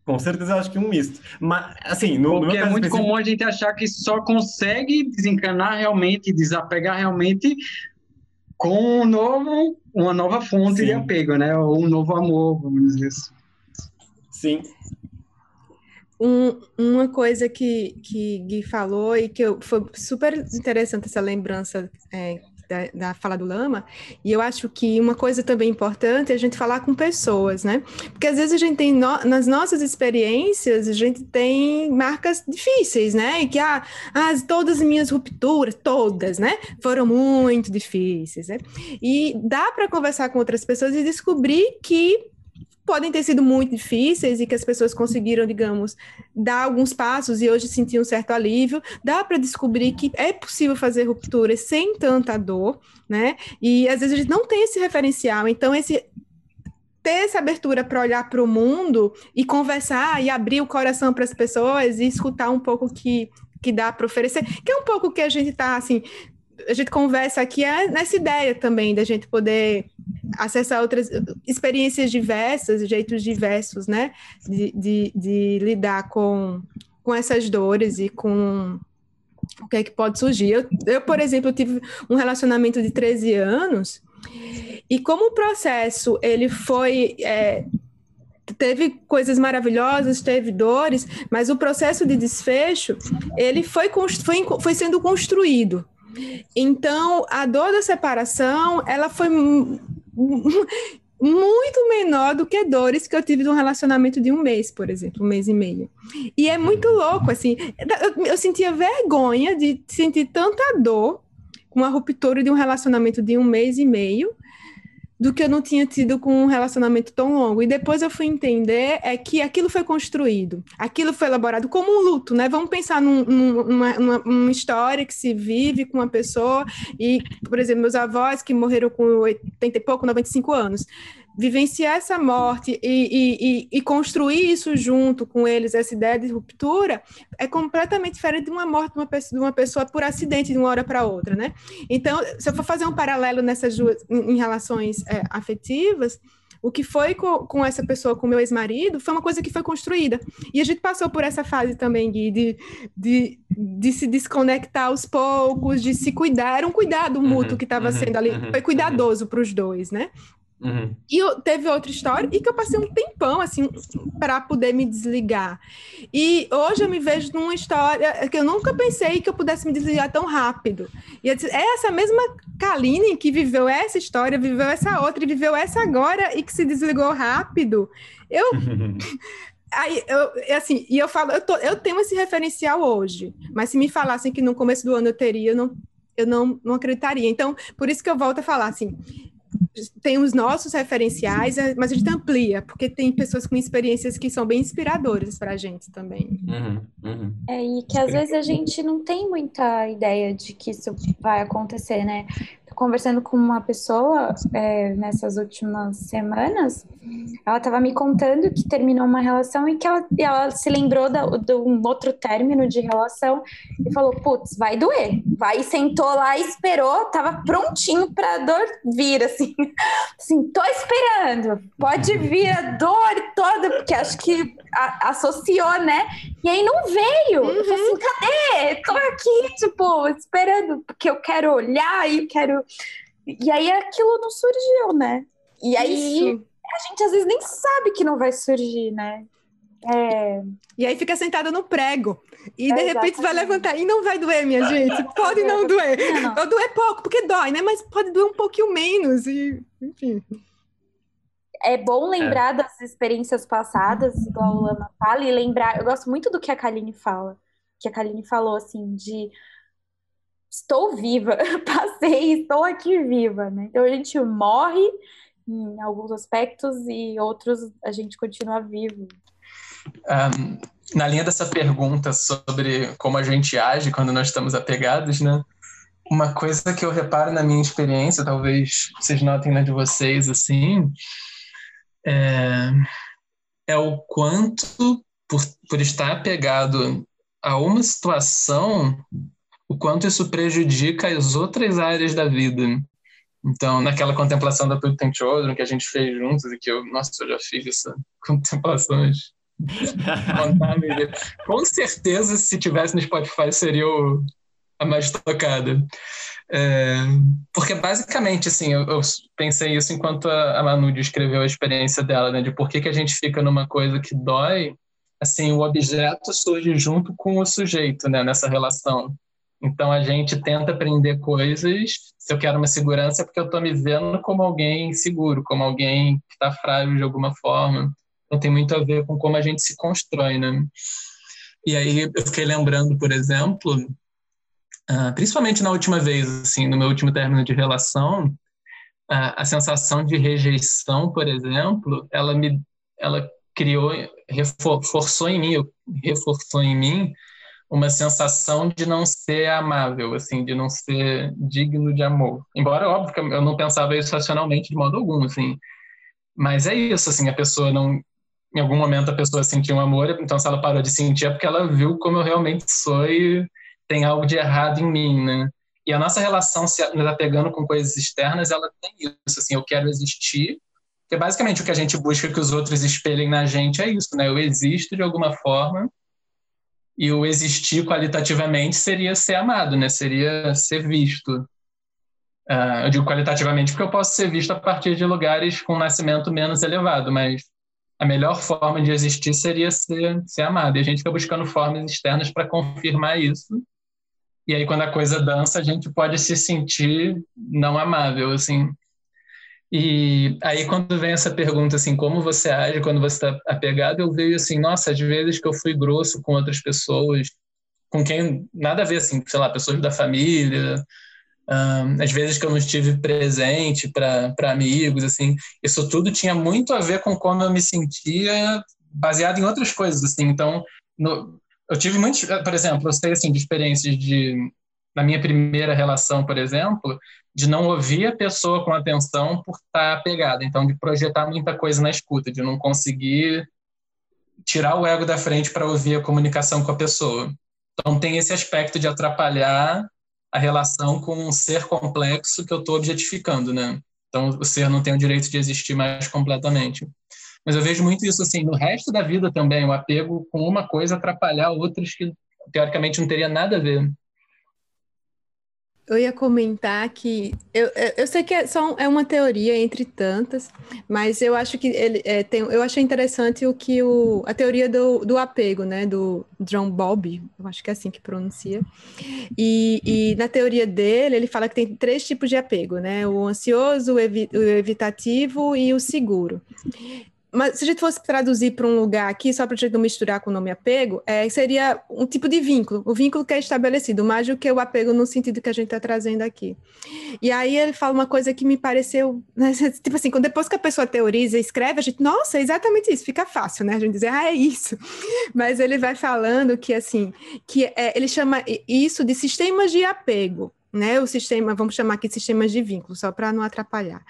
Com certeza eu acho que um misto. Mas, assim, no, Porque no é muito específico... comum a gente achar que só consegue desencanar realmente, desapegar realmente com um novo, uma nova fonte Sim. de apego, né? Ou um novo amor, vamos dizer assim. Sim. Um, uma coisa que, que Gui falou e que eu, foi super interessante essa lembrança é, da, da, fala do Lama, e eu acho que uma coisa também importante é a gente falar com pessoas, né? Porque às vezes a gente tem, no, nas nossas experiências, a gente tem marcas difíceis, né? E que ah, as, todas as minhas rupturas, todas, né? Foram muito difíceis, né? E dá para conversar com outras pessoas e descobrir que podem ter sido muito difíceis e que as pessoas conseguiram, digamos, dar alguns passos e hoje sentir um certo alívio. Dá para descobrir que é possível fazer rupturas sem tanta dor, né? E às vezes a gente não tem esse referencial, então esse ter essa abertura para olhar para o mundo e conversar e abrir o coração para as pessoas e escutar um pouco que que dá para oferecer, que é um pouco que a gente está assim a gente conversa aqui é nessa ideia também da gente poder acessar outras experiências diversas, jeitos diversos, né, de, de, de lidar com, com essas dores e com o que é que pode surgir. Eu, eu, por exemplo, tive um relacionamento de 13 anos e como o processo ele foi é, teve coisas maravilhosas, teve dores, mas o processo de desfecho ele foi, foi, foi sendo construído. Então, a dor da separação, ela foi muito menor do que dores que eu tive de um relacionamento de um mês, por exemplo, um mês e meio. E é muito louco, assim, eu, eu sentia vergonha de sentir tanta dor com a ruptura de um relacionamento de um mês e meio, do que eu não tinha tido com um relacionamento tão longo. E depois eu fui entender é que aquilo foi construído, aquilo foi elaborado como um luto, né? Vamos pensar num, numa, história que se vive com uma pessoa e, por exemplo, meus avós que morreram com 80 e pouco, 95 anos vivenciar essa morte e, e, e, construir isso junto com eles, essa ideia de ruptura, é completamente diferente de uma morte de uma pessoa, de uma pessoa por acidente de uma hora para outra, né? Então, se eu for fazer um paralelo nessas duas, em, em relações é, afetivas, o que foi com, com essa pessoa, com meu ex-marido, foi uma coisa que foi construída. E a gente passou por essa fase também, Gui, de, de, de se desconectar aos poucos, de se cuidar. Era um cuidado mútuo uhum, que estava uhum, sendo ali. Uhum, foi cuidadoso para os dois, né? Uhum. E eu, teve outra história e que eu passei um tempão assim para poder me desligar. E hoje eu me vejo numa história que eu nunca pensei que eu pudesse me desligar tão rápido. E é essa mesma Kaline que viveu essa história, viveu essa outra e viveu essa agora e que se desligou rápido. Eu Aí, eu, assim, e eu falo, eu, tô, eu tenho esse referencial hoje, mas se me falassem que no começo do ano eu teria, eu não, eu não, não acreditaria. Então, por isso que eu volto a falar assim, tem os nossos referenciais, é, mas a gente amplia, porque tem pessoas com experiências que são bem inspiradoras para a gente também. Uhum, uhum. É, e que às vezes a gente não tem muita ideia de que isso vai acontecer, né? Conversando com uma pessoa é, nessas últimas semanas, ela estava me contando que terminou uma relação e que ela, ela se lembrou de um outro término de relação e falou: Putz, vai doer. Vai, sentou lá, esperou, tava prontinho para a dor vir, assim. Assim, tô esperando, pode vir a dor toda, porque acho que a, associou, né? E aí não veio. Uhum. Eu falei assim: cadê? Tô aqui, tipo, esperando, porque eu quero olhar e quero e aí aquilo não surgiu, né? E aí Isso. a gente às vezes nem sabe que não vai surgir, né? É... E aí fica sentada no prego. E é, de repente vai levantar. E não vai doer, minha gente. Pode não doer. Não, não. doer pouco, porque dói, né? Mas pode doer um pouquinho menos. E, enfim. É bom lembrar é. das experiências passadas, igual o Lama fala, e lembrar. Eu gosto muito do que a Kaline fala. Que a Kaline falou, assim, de estou viva, passei, estou aqui viva, né? Então a gente morre em alguns aspectos e outros a gente continua vivo. Um, na linha dessa pergunta sobre como a gente age quando nós estamos apegados, né? Uma coisa que eu reparo na minha experiência, talvez vocês notem na de vocês, assim, é, é o quanto, por, por estar apegado a uma situação, o quanto isso prejudica as outras áreas da vida. Então, naquela contemplação da Tudo Tem Children que a gente fez juntos e que eu, nossa, eu já fiz essa contemplação Com certeza, se tivesse no Spotify, seria o, a mais tocada. É, porque basicamente, assim, eu, eu, pensei isso enquanto a, a Manu descreveu a experiência dela, né? De por que, que a gente fica numa coisa que dói, assim, o objeto surge junto com o sujeito, né? Nessa relação. Então a gente tenta aprender coisas. Se eu quero uma segurança, é porque eu estou me vendo como alguém seguro, como alguém que está frágil de alguma forma. Então tem muito a ver com como a gente se constrói, né? E aí eu fiquei lembrando, por exemplo, uh, principalmente na última vez, assim, no meu último término de relação, uh, a sensação de rejeição, por exemplo, ela me, ela criou, reforçou em mim, reforçou em mim uma sensação de não ser amável, assim, de não ser digno de amor. Embora, óbvio, que eu não pensava isso racionalmente de modo algum, assim. Mas é isso, assim, a pessoa não... Em algum momento a pessoa sentiu um amor, então se ela parou de sentir é porque ela viu como eu realmente sou e tem algo de errado em mim, né? E a nossa relação se nos apegando com coisas externas, ela tem isso, assim, eu quero existir, porque basicamente o que a gente busca que os outros espelhem na gente é isso, né? Eu existo de alguma forma, e o existir qualitativamente seria ser amado, né? Seria ser visto. Uh, eu digo qualitativamente porque eu posso ser visto a partir de lugares com nascimento menos elevado, mas a melhor forma de existir seria ser, ser amado. E a gente fica buscando formas externas para confirmar isso. E aí, quando a coisa dança, a gente pode se sentir não amável, assim. E aí, quando vem essa pergunta, assim, como você age quando você está apegado, eu vejo assim, nossa, às vezes que eu fui grosso com outras pessoas, com quem nada a ver, assim, sei lá, pessoas da família, um, às vezes que eu não estive presente para amigos, assim, isso tudo tinha muito a ver com como eu me sentia baseado em outras coisas, assim, então, no, eu tive muitos, por exemplo, eu sei, assim, de experiências de, na minha primeira relação, por exemplo, de não ouvir a pessoa com atenção por estar apegada, então de projetar muita coisa na escuta, de não conseguir tirar o ego da frente para ouvir a comunicação com a pessoa. Então tem esse aspecto de atrapalhar a relação com um ser complexo que eu estou objetificando, né? Então o ser não tem o direito de existir mais completamente. Mas eu vejo muito isso assim no resto da vida também, o apego com uma coisa atrapalhar outras que teoricamente não teria nada a ver. Eu ia comentar que eu, eu sei que é só é uma teoria entre tantas, mas eu acho que ele é, tem, eu achei interessante o que o, a teoria do, do apego, né, do John Bowlby, eu acho que é assim que pronuncia. E, e na teoria dele ele fala que tem três tipos de apego, né, o ansioso, o, evi, o evitativo e o seguro. Mas se a gente fosse traduzir para um lugar aqui, só para a gente não misturar com o nome apego, é, seria um tipo de vínculo, o vínculo que é estabelecido, mais do que o apego no sentido que a gente está trazendo aqui. E aí ele fala uma coisa que me pareceu, né, tipo assim, depois que a pessoa teoriza e escreve, a gente, nossa, é exatamente isso, fica fácil, né? A gente dizer, ah, é isso. Mas ele vai falando que, assim, que é, ele chama isso de sistemas de apego, né? O sistema, vamos chamar aqui de sistemas de vínculo, só para não atrapalhar.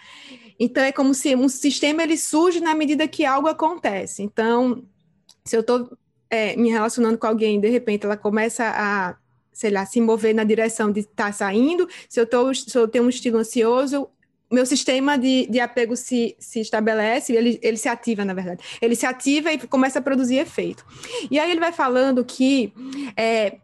Então é como se um sistema ele surge na medida que algo acontece. Então, se eu estou é, me relacionando com alguém, de repente ela começa a, sei lá, se mover na direção de estar tá saindo, se eu, tô, se eu tenho um estilo ansioso, meu sistema de, de apego se, se estabelece, ele, ele se ativa, na verdade. Ele se ativa e começa a produzir efeito. E aí ele vai falando que é,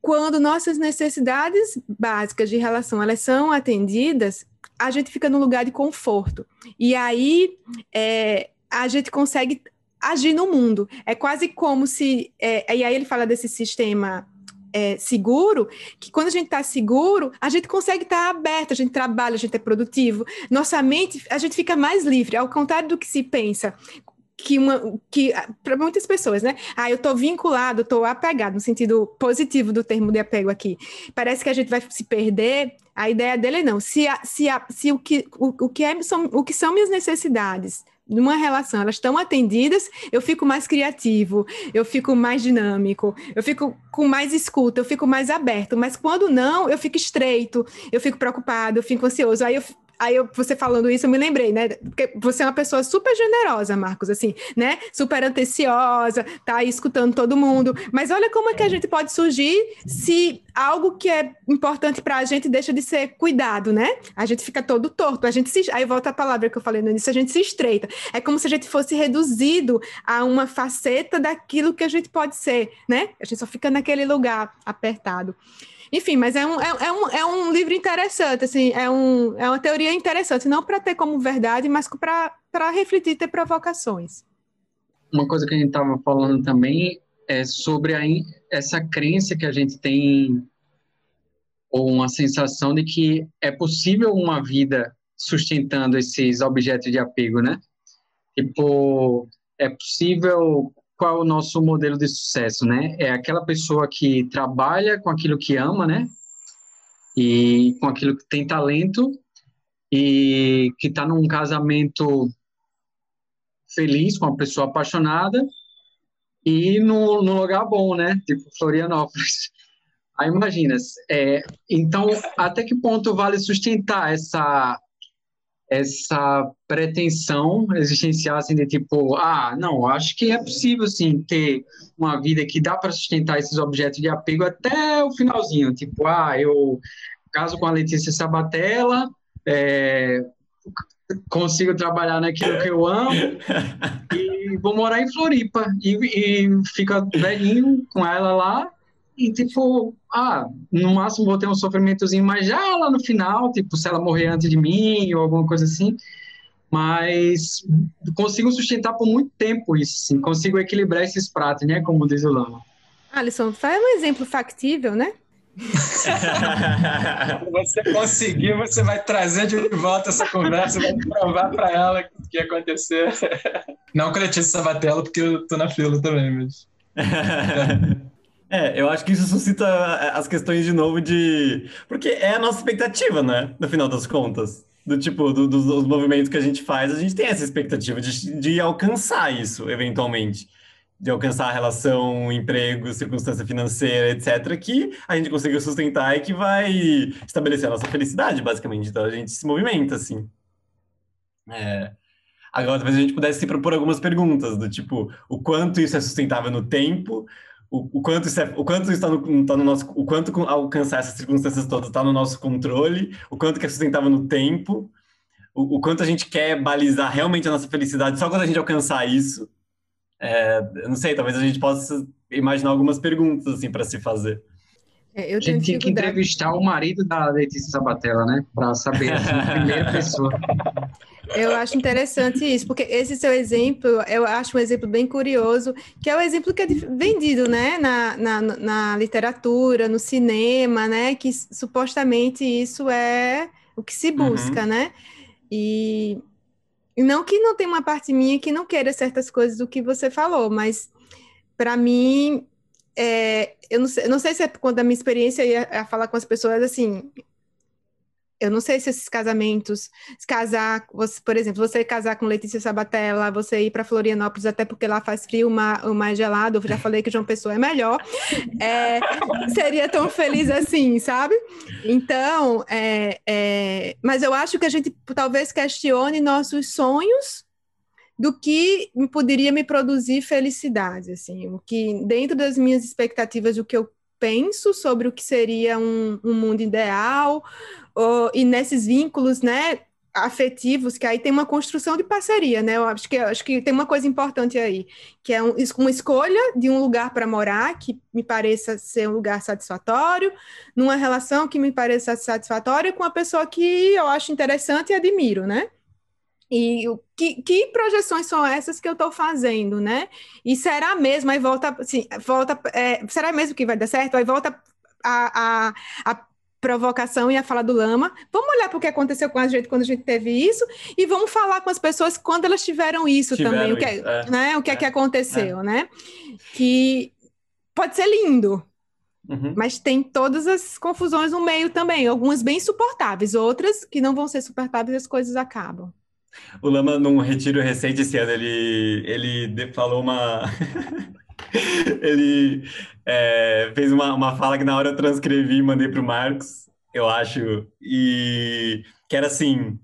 quando nossas necessidades básicas de relação elas são atendidas, a gente fica num lugar de conforto. E aí é, a gente consegue agir no mundo. É quase como se. É, e aí ele fala desse sistema é, seguro, que quando a gente está seguro, a gente consegue estar tá aberto, a gente trabalha, a gente é produtivo. Nossa mente, a gente fica mais livre, ao contrário do que se pensa que uma que para muitas pessoas, né? Ah, eu estou vinculado, estou apegado no sentido positivo do termo de apego aqui. Parece que a gente vai se perder. A ideia dele é não. Se a, se, a, se o que o, o que é, são o que são minhas necessidades numa relação, elas estão atendidas, eu fico mais criativo, eu fico mais dinâmico, eu fico com mais escuta, eu fico mais aberto. Mas quando não, eu fico estreito, eu fico preocupado, eu fico ansioso. Aí eu aí eu, você falando isso, eu me lembrei, né? Porque você é uma pessoa super generosa, Marcos, assim, né? Super atenciosa, tá aí escutando todo mundo. Mas olha como é que a gente pode surgir se algo que é importante para a gente deixa de ser cuidado, né? A gente fica todo torto, a gente se. Aí volta a palavra que eu falei no início, a gente se estreita. É como se a gente fosse reduzido a uma faceta daquilo que a gente pode ser, né? A gente só fica naquele lugar apertado. Enfim, mas é um, é, é, um, é um livro interessante, assim, é, um, é uma teoria interessante, não para ter como verdade, mas para refletir e ter provocações. Uma coisa que a gente estava falando também é sobre a, essa crença que a gente tem, ou uma sensação de que é possível uma vida sustentando esses objetos de apego, né? Tipo, é possível qual é o nosso modelo de sucesso, né? É aquela pessoa que trabalha com aquilo que ama, né? E com aquilo que tem talento e que está num casamento feliz com uma pessoa apaixonada e no, no lugar bom, né? Tipo Florianópolis. Aí imagina, é, então até que ponto vale sustentar essa essa pretensão existencial assim de tipo, ah, não, acho que é possível sim ter uma vida que dá para sustentar esses objetos de apego até o finalzinho, tipo, ah, eu caso com a Letícia Sabatella, é, consigo trabalhar naquilo que eu amo e vou morar em Floripa e, e fica velhinho com ela lá e, tipo, ah, no máximo vou ter um sofrimentozinho, mas já lá no final, tipo, se ela morrer antes de mim ou alguma coisa assim. Mas consigo sustentar por muito tempo isso, sim. Consigo equilibrar esses pratos, né? Como diz o Lama. Alisson, faz um exemplo factível, né? você conseguir, você vai trazer de volta essa conversa, vai provar para ela o que ia acontecer. Não com a Letícia Sabatella, porque eu tô na fila também, mas. É, eu acho que isso suscita é, as questões de novo de. Porque é a nossa expectativa, né? No final das contas. Do tipo, do, dos, dos, movimentos que a gente faz, a gente tem essa expectativa de, de alcançar isso, eventualmente. De alcançar a relação, emprego, circunstância financeira, etc., que a gente conseguiu sustentar e que vai estabelecer a nossa felicidade, basicamente. Então a gente se movimenta, assim. É. Agora, talvez a gente pudesse se propor algumas perguntas, do tipo, o quanto isso é sustentável no tempo, o, o, quanto isso é, o quanto está no, tá no nosso, o quanto alcançar essas circunstâncias todas está no nosso controle, o quanto que é sustentável no tempo, o, o, quanto a gente quer balizar realmente a nossa felicidade só quando a gente alcançar isso. É, eu não sei, talvez a gente possa imaginar algumas perguntas assim para se fazer. É, a gente tinha que entrevistar o marido da Letícia Sabatella, né? Para saber, assim, primeira pessoa. Eu acho interessante isso, porque esse seu exemplo, eu acho um exemplo bem curioso, que é o exemplo que é vendido, né, na, na, na literatura, no cinema, né, que supostamente isso é o que se busca, uhum. né, e, não que não tem uma parte minha que não queira certas coisas do que você falou, mas para mim, é, eu não sei, não sei se é quando a minha experiência ia falar com as pessoas assim, eu não sei se esses casamentos, se casar, você, por exemplo, você casar com Letícia Sabatella, você ir para Florianópolis, até porque lá faz frio, o mais gelado, eu já falei que João Pessoa é melhor, é, seria tão feliz assim, sabe? Então, é, é, mas eu acho que a gente talvez questione nossos sonhos do que poderia me produzir felicidade, assim, o que dentro das minhas expectativas, o que eu penso sobre o que seria um, um mundo ideal, ou, e nesses vínculos, né, afetivos, que aí tem uma construção de parceria, né? Eu acho que, acho que tem uma coisa importante aí, que é um, uma escolha de um lugar para morar que me pareça ser um lugar satisfatório, numa relação que me pareça satisfatória com uma pessoa que eu acho interessante e admiro, né? E o que, que, projeções são essas que eu estou fazendo, né? E será mesmo, aí volta, assim, volta, é, será mesmo que vai dar certo? Aí volta a, a, a provocação e a fala do Lama. Vamos olhar para o que aconteceu com a gente quando a gente teve isso e vamos falar com as pessoas quando elas tiveram isso tiveram também, o que, é, isso, é, né? O que é, é que aconteceu, é. né? Que pode ser lindo, Uhum. Mas tem todas as confusões no meio também, algumas bem suportáveis, outras que não vão ser suportáveis, as coisas acabam. O Lama, num retiro recente esse ano, ele, ele falou uma. ele é, fez uma, uma fala que na hora eu transcrevi e mandei para o Marcos, eu acho, e que era assim: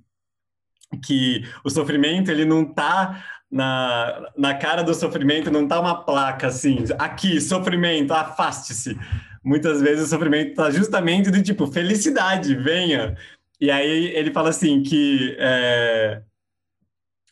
que o sofrimento ele não tá na, na cara do sofrimento, não tá uma placa assim, aqui, sofrimento, afaste-se. Muitas vezes o sofrimento tá justamente do tipo, felicidade, venha. E aí ele fala assim que é,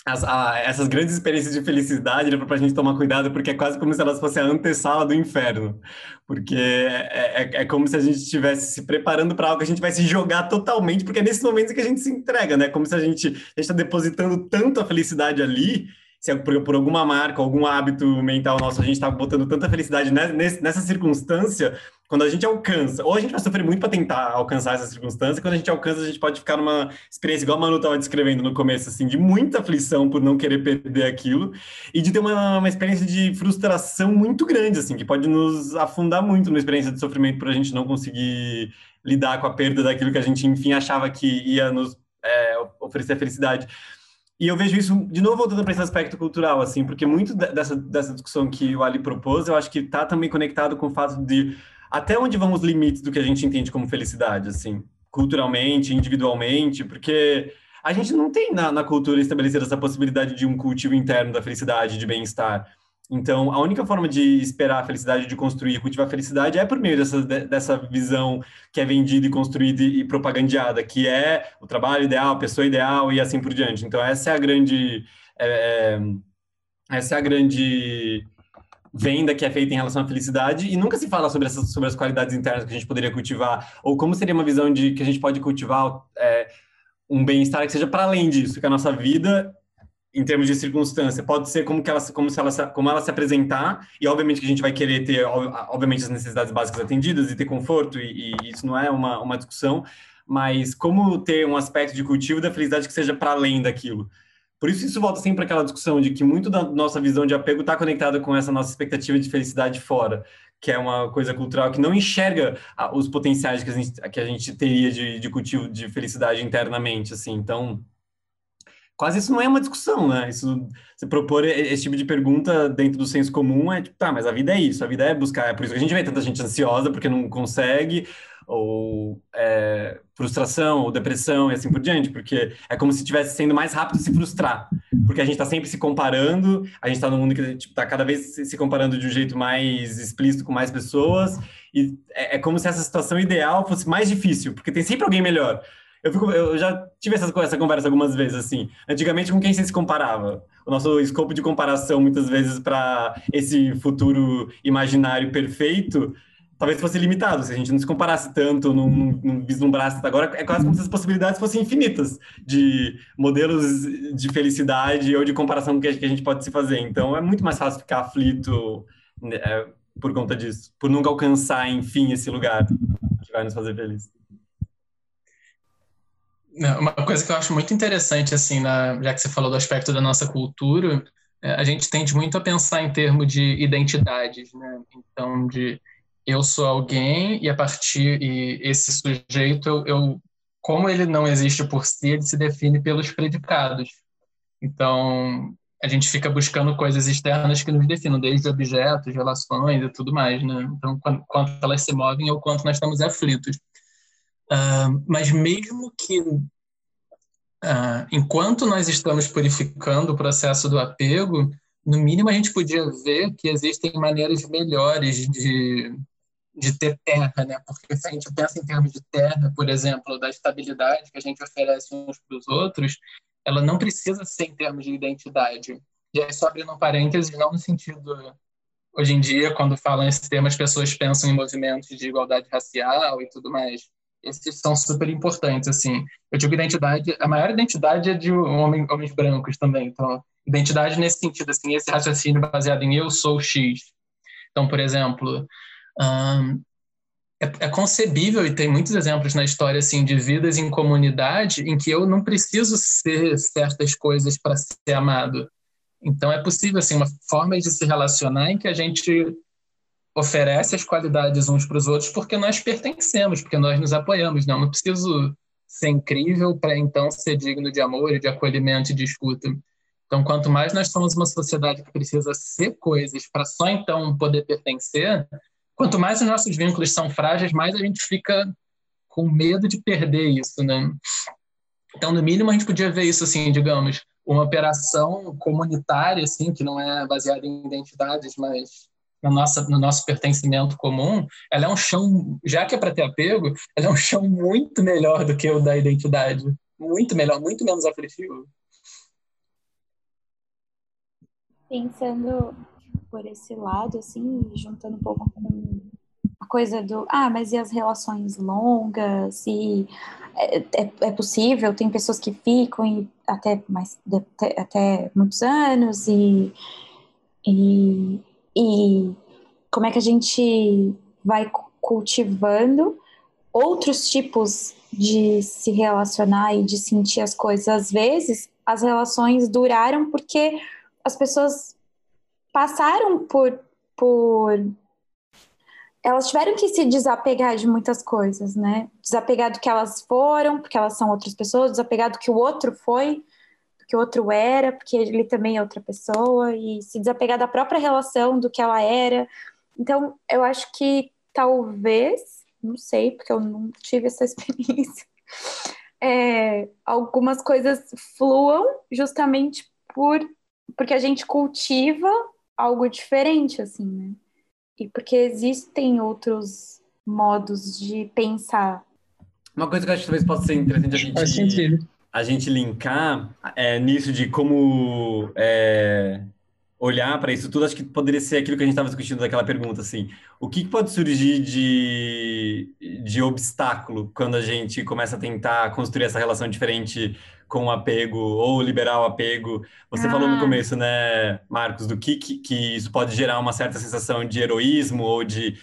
as, a, essas grandes experiências de felicidade, para a gente tomar cuidado, porque é quase como se elas fossem a antessala do inferno. Porque é, é, é como se a gente estivesse se preparando para algo que a gente vai se jogar totalmente, porque é nesses momentos que a gente se entrega, né? Como se a gente está depositando tanto a felicidade ali se é por, por, alguma marca, algum hábito mental nosso, a gente está botando tanta felicidade nessa, nessa circunstância, quando a gente alcança, ou a gente vai sofrer muito para tentar alcançar essa circunstância, quando a gente alcança, a gente pode ficar numa experiência, igual a Manu estava descrevendo no começo, assim, de muita aflição por não querer perder aquilo, e de ter uma, uma experiência de frustração muito grande, assim, que pode nos afundar muito numa experiência de sofrimento por a gente não conseguir lidar com a perda daquilo que a gente, enfim, achava que ia nos é, oferecer felicidade. E eu vejo isso, de novo, voltando para esse aspecto cultural, assim, porque muito dessa, dessa discussão que o Ali propôs, eu acho que está também conectado com o fato de até onde vão os limites do que a gente entende como felicidade, assim, culturalmente, individualmente, porque a gente não tem na, na cultura estabelecida essa possibilidade de um cultivo interno da felicidade, de bem-estar. Então, a única forma de esperar a felicidade, de construir, cultivar a felicidade, é por meio dessa, dessa visão que é vendida e construída e propagandeada, que é o trabalho ideal, a pessoa ideal e assim por diante. Então, essa é a grande. É, é, essa é a grande venda que é feita em relação à felicidade e nunca se fala sobre, essas, sobre as qualidades internas que a gente poderia cultivar ou como seria uma visão de que a gente pode cultivar é, um bem-estar que seja para além disso, que a nossa vida em termos de circunstância, pode ser como que ela, como se ela, como ela se apresentar e obviamente que a gente vai querer ter, obviamente as necessidades básicas atendidas e ter conforto e, e isso não é uma, uma discussão, mas como ter um aspecto de cultivo da felicidade que seja para além daquilo. Por isso isso volta sempre para aquela discussão de que muito da nossa visão de apego está conectada com essa nossa expectativa de felicidade fora, que é uma coisa cultural que não enxerga os potenciais que a gente, que a gente teria de, de cultivo de felicidade internamente, assim. Então quase isso não é uma discussão, né? Isso, você propor esse tipo de pergunta dentro do senso comum é tipo, tá, mas a vida é isso, a vida é buscar, é por isso que a gente vê tanta gente ansiosa porque não consegue, ou é, frustração, ou depressão e assim por diante, porque é como se estivesse sendo mais rápido se frustrar, porque a gente está sempre se comparando, a gente está num mundo que está tipo, tá cada vez se comparando de um jeito mais explícito com mais pessoas, e é, é como se essa situação ideal fosse mais difícil, porque tem sempre alguém melhor. Eu, fico, eu já tive essa, essa conversa algumas vezes, assim. Antigamente, com quem você se comparava? O nosso escopo de comparação, muitas vezes, para esse futuro imaginário perfeito, talvez fosse limitado. Se a gente não se comparasse tanto, não, não vislumbrasse. Agora, é quase como se as possibilidades fossem infinitas de modelos de felicidade ou de comparação que a gente pode se fazer. Então, é muito mais fácil ficar aflito né, é, por conta disso, por nunca alcançar, enfim, esse lugar que vai nos fazer felizes. Uma coisa que eu acho muito interessante, assim, na, já que você falou do aspecto da nossa cultura, é, a gente tende muito a pensar em termos de identidades, né? Então, de eu sou alguém e a partir e esse sujeito, eu, eu como ele não existe por si, ele se define pelos predicados. Então, a gente fica buscando coisas externas que nos definam, desde objetos, relações e tudo mais, né? Então, quanto, quanto elas se movem ou quanto nós estamos aflitos. Mas mesmo que, uh, enquanto nós estamos purificando o processo do apego, no mínimo a gente podia ver que existem maneiras melhores de, de ter terra, né? Porque se a gente pensa em termos de terra, por exemplo, da estabilidade que a gente oferece uns para os outros, ela não precisa ser em termos de identidade. E aí, só abrindo um parênteses, não no sentido. Hoje em dia, quando falam esse tema, as pessoas pensam em movimentos de igualdade racial e tudo mais esses são super importantes, assim. Eu digo identidade, a maior identidade é de homens brancos também. Então, identidade nesse sentido, assim, esse raciocínio baseado em eu sou X. Então, por exemplo, um, é, é, concebível, e tem muitos exemplos na história, assim, de vidas em comunidade em que eu não preciso ser certas coisas para ser amado. Então, é possível, assim, uma forma de se relacionar em que a gente oferece as qualidades uns para os outros porque nós pertencemos, porque nós nos apoiamos. Não, não preciso ser incrível para então ser digno de amor, de acolhimento e de escuta. Então, quanto mais nós somos uma sociedade que precisa ser coisas para só então poder pertencer, quanto mais os nossos vínculos são frágeis, mais a gente fica com medo de perder isso, né? Então, no mínimo, a gente podia ver isso assim, digamos, uma operação comunitária, assim, que não é baseada em identidades, mas no nosso, no nosso pertencimento comum, ela é um chão, já que é para ter apego, ela é um chão muito melhor do que o da identidade. Muito melhor, muito menos aflitivo. Pensando por esse lado, assim, juntando um pouco com a coisa do, ah, mas e as relações longas? E é, é, é possível, tem pessoas que ficam e até, mais, até, até muitos anos e, e e como é que a gente vai cultivando outros tipos de se relacionar e de sentir as coisas. Às vezes, as relações duraram porque as pessoas passaram por, por elas tiveram que se desapegar de muitas coisas, né? Desapegar do que elas foram, porque elas são outras pessoas, desapegar do que o outro foi, que o outro era, porque ele também é outra pessoa, e se desapegar da própria relação do que ela era. Então, eu acho que talvez, não sei, porque eu não tive essa experiência, é, algumas coisas fluam justamente por porque a gente cultiva algo diferente, assim, né? E porque existem outros modos de pensar. Uma coisa que eu acho que talvez possa ser interessante a gente Faz sentido a gente linkar é, nisso de como é, olhar para isso tudo, acho que poderia ser aquilo que a gente estava discutindo daquela pergunta, assim, o que, pode surgir de, de obstáculo quando a gente começa a tentar construir essa relação diferente com o apego ou liberar o apego? Você ah. falou no ah. começo, né, Marcos, do que, que, que isso pode gerar uma certa sensação de heroísmo ou de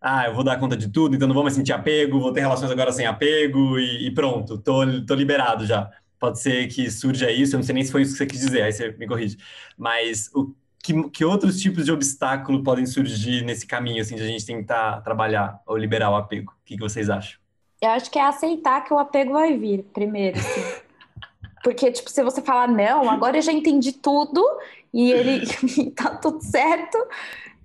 ah, eu vou dar conta de tudo, então não vou mais sentir apego, vou ter relações agora sem apego e, e pronto, tô, tô liberado já. Pode ser que surja isso, eu não sei nem se foi isso que você quis dizer, aí você me corrige. Mas o que, que outros tipos de obstáculo podem surgir nesse caminho, assim, de a gente tentar trabalhar ou liberar o apego? O que, que vocês acham? Eu acho que é aceitar que o apego vai vir, primeiro, assim. Porque, tipo, se você falar, não, agora eu já entendi tudo e ele tá tudo certo,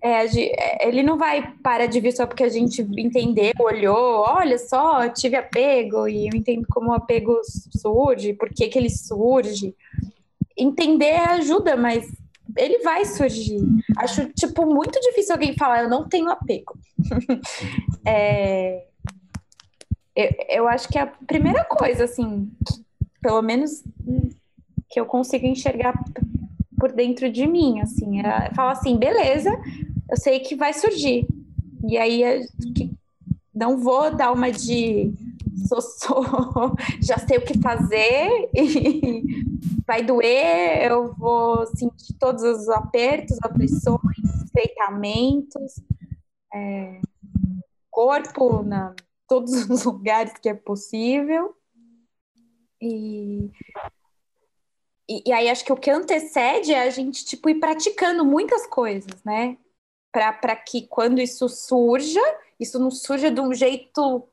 é, é, ele não vai parar de vir só porque a gente entendeu, olhou, olha só, tive apego e eu entendo como o apego surge, por que, ele surge. Entender ajuda, mas ele vai surgir. Acho, tipo, muito difícil alguém falar, eu não tenho apego. é, eu, eu acho que é a primeira coisa, assim, pelo menos que eu consigo enxergar por dentro de mim, assim, é falar assim, beleza, eu sei que vai surgir. E aí não vou dar uma de sou, sou, já sei o que fazer e vai doer, eu vou sentir todos os apertos, aflições, estreitamentos, é, corpo na todos os lugares que é possível. E, e, e, aí acho que o que antecede é a gente tipo ir praticando muitas coisas, né? Para que quando isso surja, isso não surja de um jeito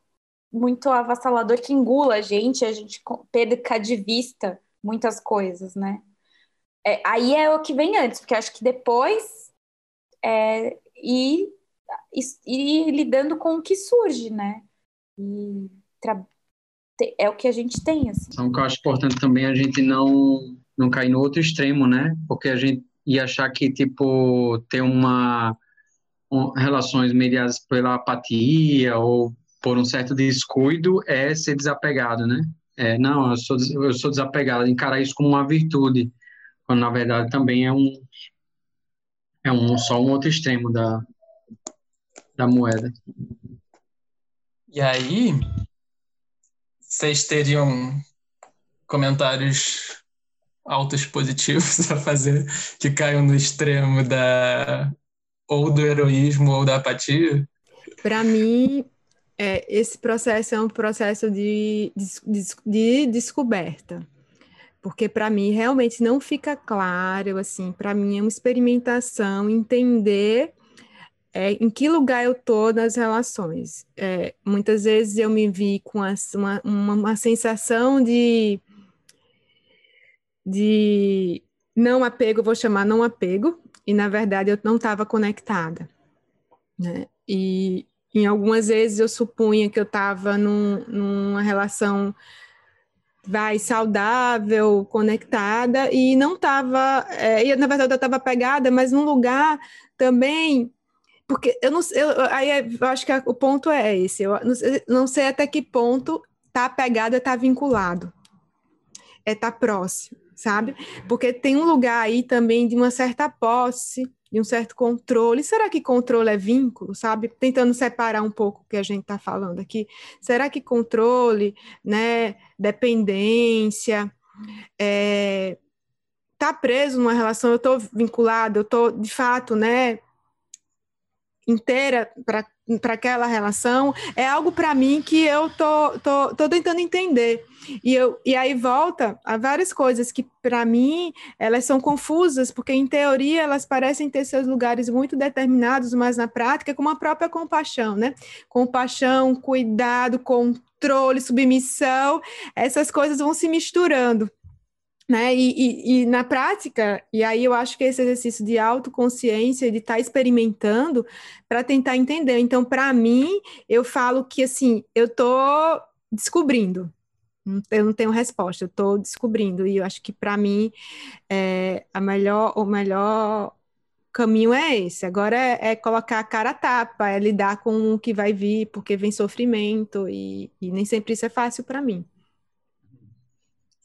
muito avassalador que engula a gente, a gente perca de vista muitas coisas, né? É, aí é o que vem antes, porque acho que depois é ir, ir, lidando com o que surge, né? E é o que a gente tem. Assim. Então, eu acho importante também a gente não, não cair no outro extremo, né? Porque a gente ia achar que, tipo, ter uma relações mediadas pela apatia ou por um certo descuido é ser desapegado, né? É, não, eu sou, eu sou desapegado, encarar isso como uma virtude, quando na verdade também é um é um só um outro extremo da, da moeda. E aí, vocês teriam comentários altos positivos a fazer que caiam no extremo da ou do heroísmo ou da apatia? Para mim, é, esse processo é um processo de, de, de descoberta. Porque para mim realmente não fica claro, assim, para mim é uma experimentação, entender é, em que lugar eu estou nas relações. É, muitas vezes eu me vi com uma, uma, uma sensação de, de não apego, vou chamar não apego, e na verdade eu não estava conectada, né? E em algumas vezes eu supunha que eu estava num, numa relação vai saudável, conectada e não estava, é, e na verdade eu estava pegada, mas num lugar também porque eu não eu, aí é, eu acho que o ponto é esse, eu não, não sei até que ponto tá pegado, tá vinculado, é tá próximo, sabe? Porque tem um lugar aí também de uma certa posse, de um certo controle. Será que controle é vínculo, sabe? Tentando separar um pouco o que a gente está falando aqui. Será que controle, né, dependência, é, tá preso numa relação, eu estou vinculado, eu estou, de fato, né, inteira para aquela relação, é algo para mim que eu tô, tô, tô tentando entender. E, eu, e aí volta a várias coisas que, para mim, elas são confusas, porque, em teoria, elas parecem ter seus lugares muito determinados, mas na prática, como a própria compaixão, né? Compaixão, cuidado, controle, submissão, essas coisas vão se misturando. Né? E, e, e, na prática, e aí eu acho que esse exercício de autoconsciência, de estar tá experimentando para tentar entender. Então, para mim, eu falo que assim, eu estou descobrindo. Eu não tenho resposta, eu estou descobrindo. E eu acho que para mim é, a melhor, o melhor caminho é esse. Agora é, é, colocar a cara a tapa, é lidar com o que vai vir, porque vem sofrimento, e, e nem sempre isso é fácil para mim.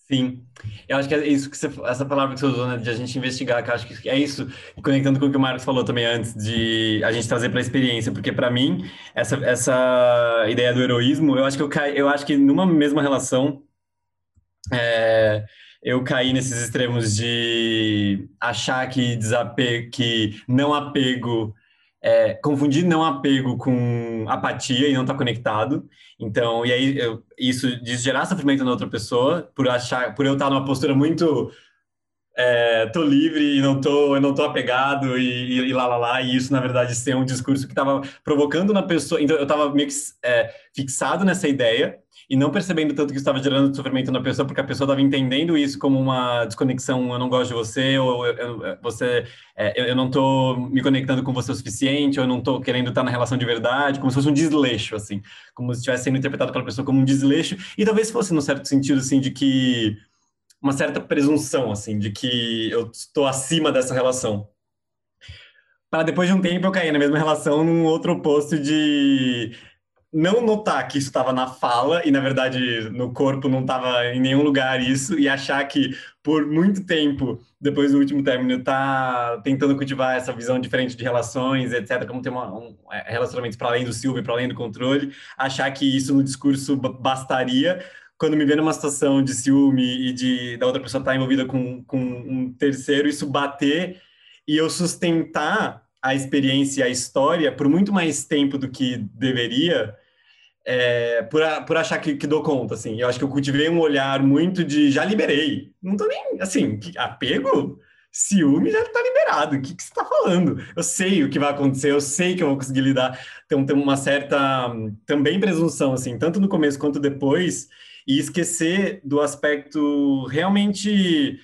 Sim, eu acho que é isso que você, essa palavra que você usou, né, de a gente investigar, que eu acho que é isso, conectando com o que o Marcos falou também antes, de a gente trazer para a experiência, porque para mim, essa, essa ideia do heroísmo, eu acho que eu, caí, eu acho que numa mesma relação, é, eu caí nesses extremos de achar que desapego, que não apego é, confundir não apego com apatia e não estar tá conectado. Então, e aí eu, isso de gerar sofrimento na outra pessoa por achar, por eu estar numa postura muito é, tô livre e não tô, eu não tô apegado e, e, lá lá lá, e isso na verdade ser um discurso que estava provocando na pessoa. Então eu estava meio que é, fixado nessa ideia e não percebendo tanto que estava gerando sofrimento na pessoa, porque a pessoa estava entendendo isso como uma desconexão, eu não gosto de você, ou eu, eu você, é, eu não estou me conectando com você o suficiente, ou eu não estou querendo estar na relação de verdade, como se fosse um desleixo, assim, como se estivesse sendo interpretado pela pessoa como um desleixo, e talvez fosse no certo sentido, assim, de que uma certa presunção, assim, de que eu estou acima dessa relação. Para depois de um tempo eu cair na mesma relação num outro oposto de não notar que isso estava na fala e na verdade no corpo não estava em nenhum lugar isso e achar que por muito tempo depois do último término tá tentando cultivar essa visão diferente de relações etc como ter uma, um, é, relacionamentos para além do Silvio para além do controle achar que isso no discurso bastaria. Quando me vê numa situação de ciúme e de da outra pessoa estar tá envolvida com, com um terceiro isso bater e eu sustentar a experiência e a história por muito mais tempo do que deveria, é, por, a, por achar que, que, dou conta, assim. Eu acho que eu cultivei um olhar muito de já liberei. Não tô nem, assim, apego, ciúme já tá liberado. O que, que você tá falando? Eu sei o que vai acontecer, eu sei que eu vou conseguir lidar. Então tem uma certa, também presunção, assim, tanto no começo quanto depois, e esquecer do aspecto realmente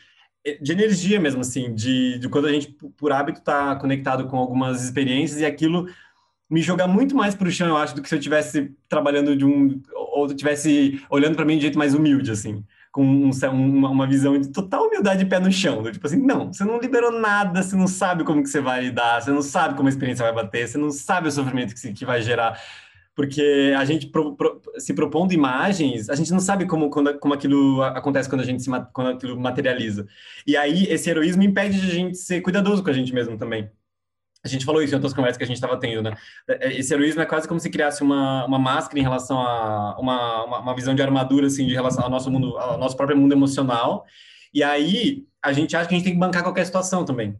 de energia mesmo, assim, de, de quando a gente, por hábito, está conectado com algumas experiências e aquilo me jogar muito mais para o chão, eu acho, do que se eu estivesse trabalhando de um. ou estivesse olhando para mim de jeito mais humilde, assim, com um, uma, uma, visão de total humildade de pé no chão. Do, tipo assim, não, você não liberou nada, você não sabe como que você vai lidar, você não sabe como a experiência vai bater, você não sabe o sofrimento que, que vai gerar porque a gente pro, pro, se propondo imagens, a gente não sabe como, quando, como aquilo acontece quando a gente se quando aquilo materializa. E aí esse heroísmo impede de a gente ser cuidadoso com a gente mesmo também. A gente falou isso em outras conversas que a gente estava tendo, né? É, esse heroísmo é quase como se criasse uma, uma máscara em relação a uma, uma, uma visão de armadura, assim, de relação ao nosso mundo, ao nosso próprio mundo emocional. E aí a gente acha que a gente tem que bancar qualquer situação também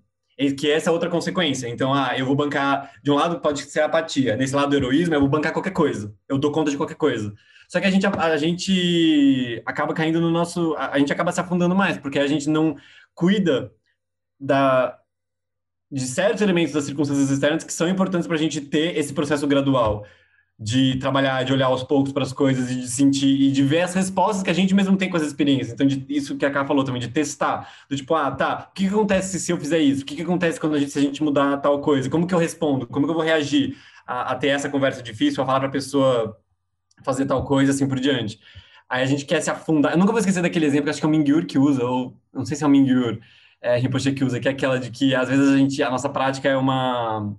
que essa é outra consequência. Então, ah, eu vou bancar, de um lado pode ser apatia, nesse lado do heroísmo eu vou bancar qualquer coisa, eu dou conta de qualquer coisa. Só que a gente, a, a gente acaba caindo no nosso, a, a, gente acaba se afundando mais, porque a gente não cuida da, de certos elementos das circunstâncias externas que são importantes para a gente ter esse processo gradual de trabalhar, de olhar aos poucos para as coisas e de sentir e de ver as respostas que a gente mesmo tem com as experiências. Então, de, isso que a Ká falou também, de testar, do tipo, ah, tá, o que, que acontece se eu fizer isso? O que, que acontece quando a gente, se a gente mudar tal coisa? Como que eu respondo? Como que eu vou reagir a, a ter essa conversa difícil, a falar para a pessoa fazer tal coisa, assim por diante? Aí a gente quer se afundar. Eu nunca vou esquecer daquele exemplo, acho que é o Mingyur que usa, ou não sei se é o Mingyur, é, Rinpoche que usa, que é aquela de que às vezes a gente, a nossa prática é uma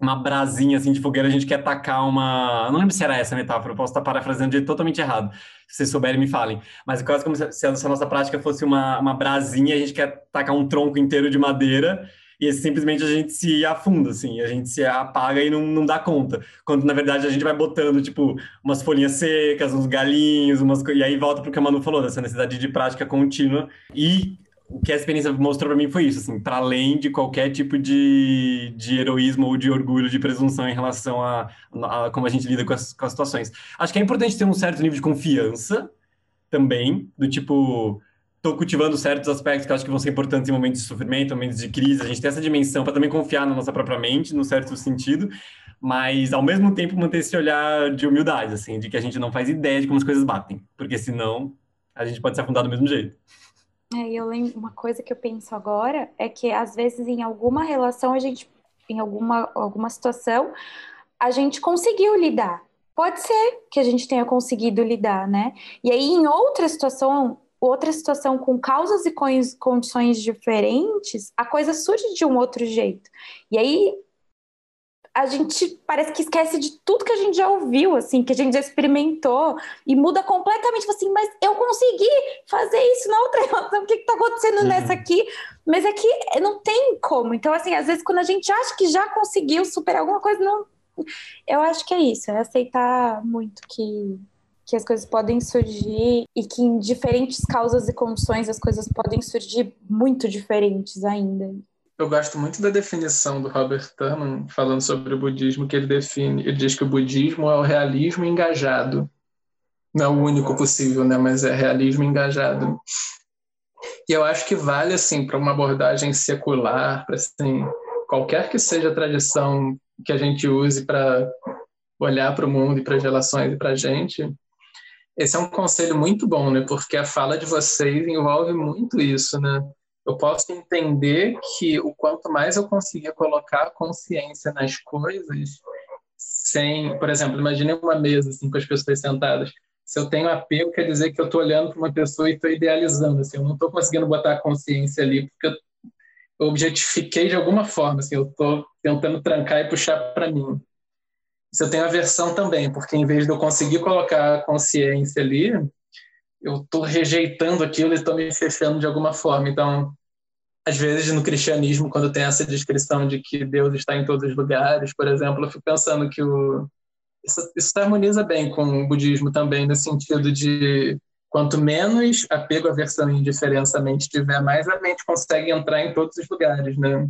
uma brasinha assim de fogueira, a gente quer tacar uma. Eu não lembro se era essa metáfora, eu posso estar parafraseando de totalmente errado. Se vocês souberem, me falem. Mas é quase como se a nossa prática fosse uma, uma brasinha, a gente quer tacar um tronco inteiro de madeira e simplesmente a gente se afunda, assim, a gente se apaga e não, não dá conta. Quando, na verdade, a gente vai botando, tipo, umas folhinhas secas, uns galinhos, umas... e aí volta para o que a Manu falou, dessa necessidade de prática contínua. E o que a experiência mostrou para mim foi isso, assim, para além de qualquer tipo de, de heroísmo ou de orgulho, de presunção em relação a, a como a gente lida com as, com as situações. Acho que é importante ter um certo nível de confiança também, do tipo, estou cultivando certos aspectos que acho que vão ser importantes em momentos de sofrimento, momentos de crise. A gente tem essa dimensão para também confiar na nossa própria mente, num certo sentido, mas ao mesmo tempo manter esse olhar de humildade, assim, de que a gente não faz ideia de como as coisas batem, porque senão a gente pode se afundar do mesmo jeito. É, eu lembro uma coisa que eu penso agora é que às vezes em alguma relação a gente, em alguma alguma situação, a gente conseguiu lidar. Pode ser que a gente tenha conseguido lidar, né? E aí em outra situação outra situação com causas e condições diferentes, a coisa surge de um outro jeito. E aí a gente parece que esquece de tudo que a gente já ouviu, assim, que a gente já experimentou e muda completamente, assim, mas eu consegui fazer isso na outra relação, o que está acontecendo uhum. nessa aqui? Mas é que não tem como. Então, assim, às vezes quando a gente acha que já conseguiu superar alguma coisa, não. Eu acho que é isso, é aceitar muito que que as coisas podem surgir e que em diferentes causas e condições as coisas podem surgir muito diferentes ainda. Eu gosto muito da definição do Robert Thurman falando sobre o budismo que ele define, ele diz que o budismo é o realismo engajado. Não é o único possível, né, mas é realismo engajado. E eu acho que vale assim para uma abordagem secular, para assim, qualquer que seja a tradição que a gente use para olhar para o mundo e para as relações e para a gente, esse é um conselho muito bom, né? Porque a fala de vocês envolve muito isso, né? Eu posso entender que o quanto mais eu conseguir colocar consciência nas coisas, sem, por exemplo, imagine uma mesa assim com as pessoas sentadas. Se eu tenho apego, quer dizer que eu estou olhando para uma pessoa e estou idealizando, assim, eu não estou conseguindo botar a consciência ali porque eu objetifiquei de alguma forma, assim, eu estou tentando trancar e puxar para mim. Isso eu tenho aversão também, porque em vez de eu conseguir colocar a consciência ali, eu estou rejeitando aquilo e estou me fechando de alguma forma. Então, às vezes no cristianismo, quando tem essa descrição de que Deus está em todos os lugares, por exemplo, eu fico pensando que o... isso, isso harmoniza bem com o budismo também, no sentido de quanto menos apego, aversão e indiferença a mente tiver, mais a mente consegue entrar em todos os lugares, né?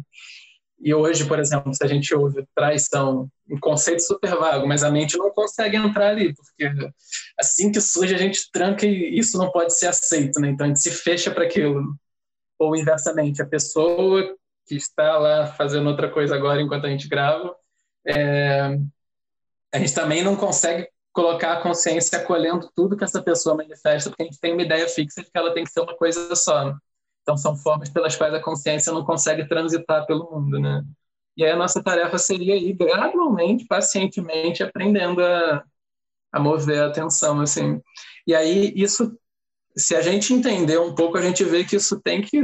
E hoje, por exemplo, se a gente ouve traição, um conceito super vago, mas a mente não consegue entrar ali, porque assim que surge a gente tranca e isso não pode ser aceito, né? Então a gente se fecha para aquilo. Ou inversamente, a pessoa que está lá fazendo outra coisa agora enquanto a gente grava, é... a gente também não consegue colocar a consciência acolhendo tudo que essa pessoa manifesta, porque a gente tem uma ideia fixa de que ela tem que ser uma coisa só. Então, são formas pelas quais a consciência não consegue transitar pelo mundo, né? E aí a nossa tarefa seria ir gradualmente, pacientemente, aprendendo a, a mover a atenção, assim. E aí, isso, se a gente entender um pouco, a gente vê que isso tem que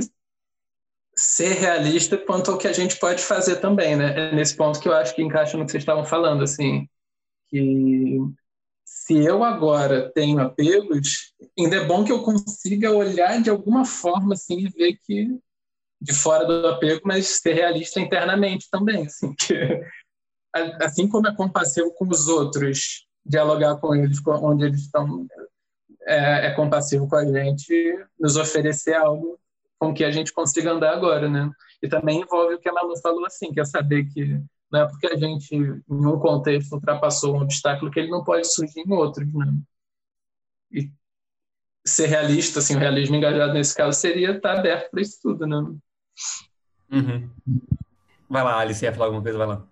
ser realista quanto ao que a gente pode fazer também, né? É nesse ponto que eu acho que encaixa no que vocês estavam falando, assim, que se eu agora tenho apegos, ainda é bom que eu consiga olhar de alguma forma assim e ver que de fora do apego, mas ser realista internamente também, assim, que assim como é compassivo com os outros, dialogar com eles onde eles estão é, é compassivo com a gente, nos oferecer algo com que a gente consiga andar agora, né? E também envolve o que a Malu falou assim, que é saber que não é porque a gente, em um contexto, ultrapassou um obstáculo que ele não pode surgir em outros, né? E ser realista, assim, o realismo engajado nesse caso seria estar aberto para isso tudo, né? Uhum. Vai lá, Alice, ia falar alguma coisa, vai lá.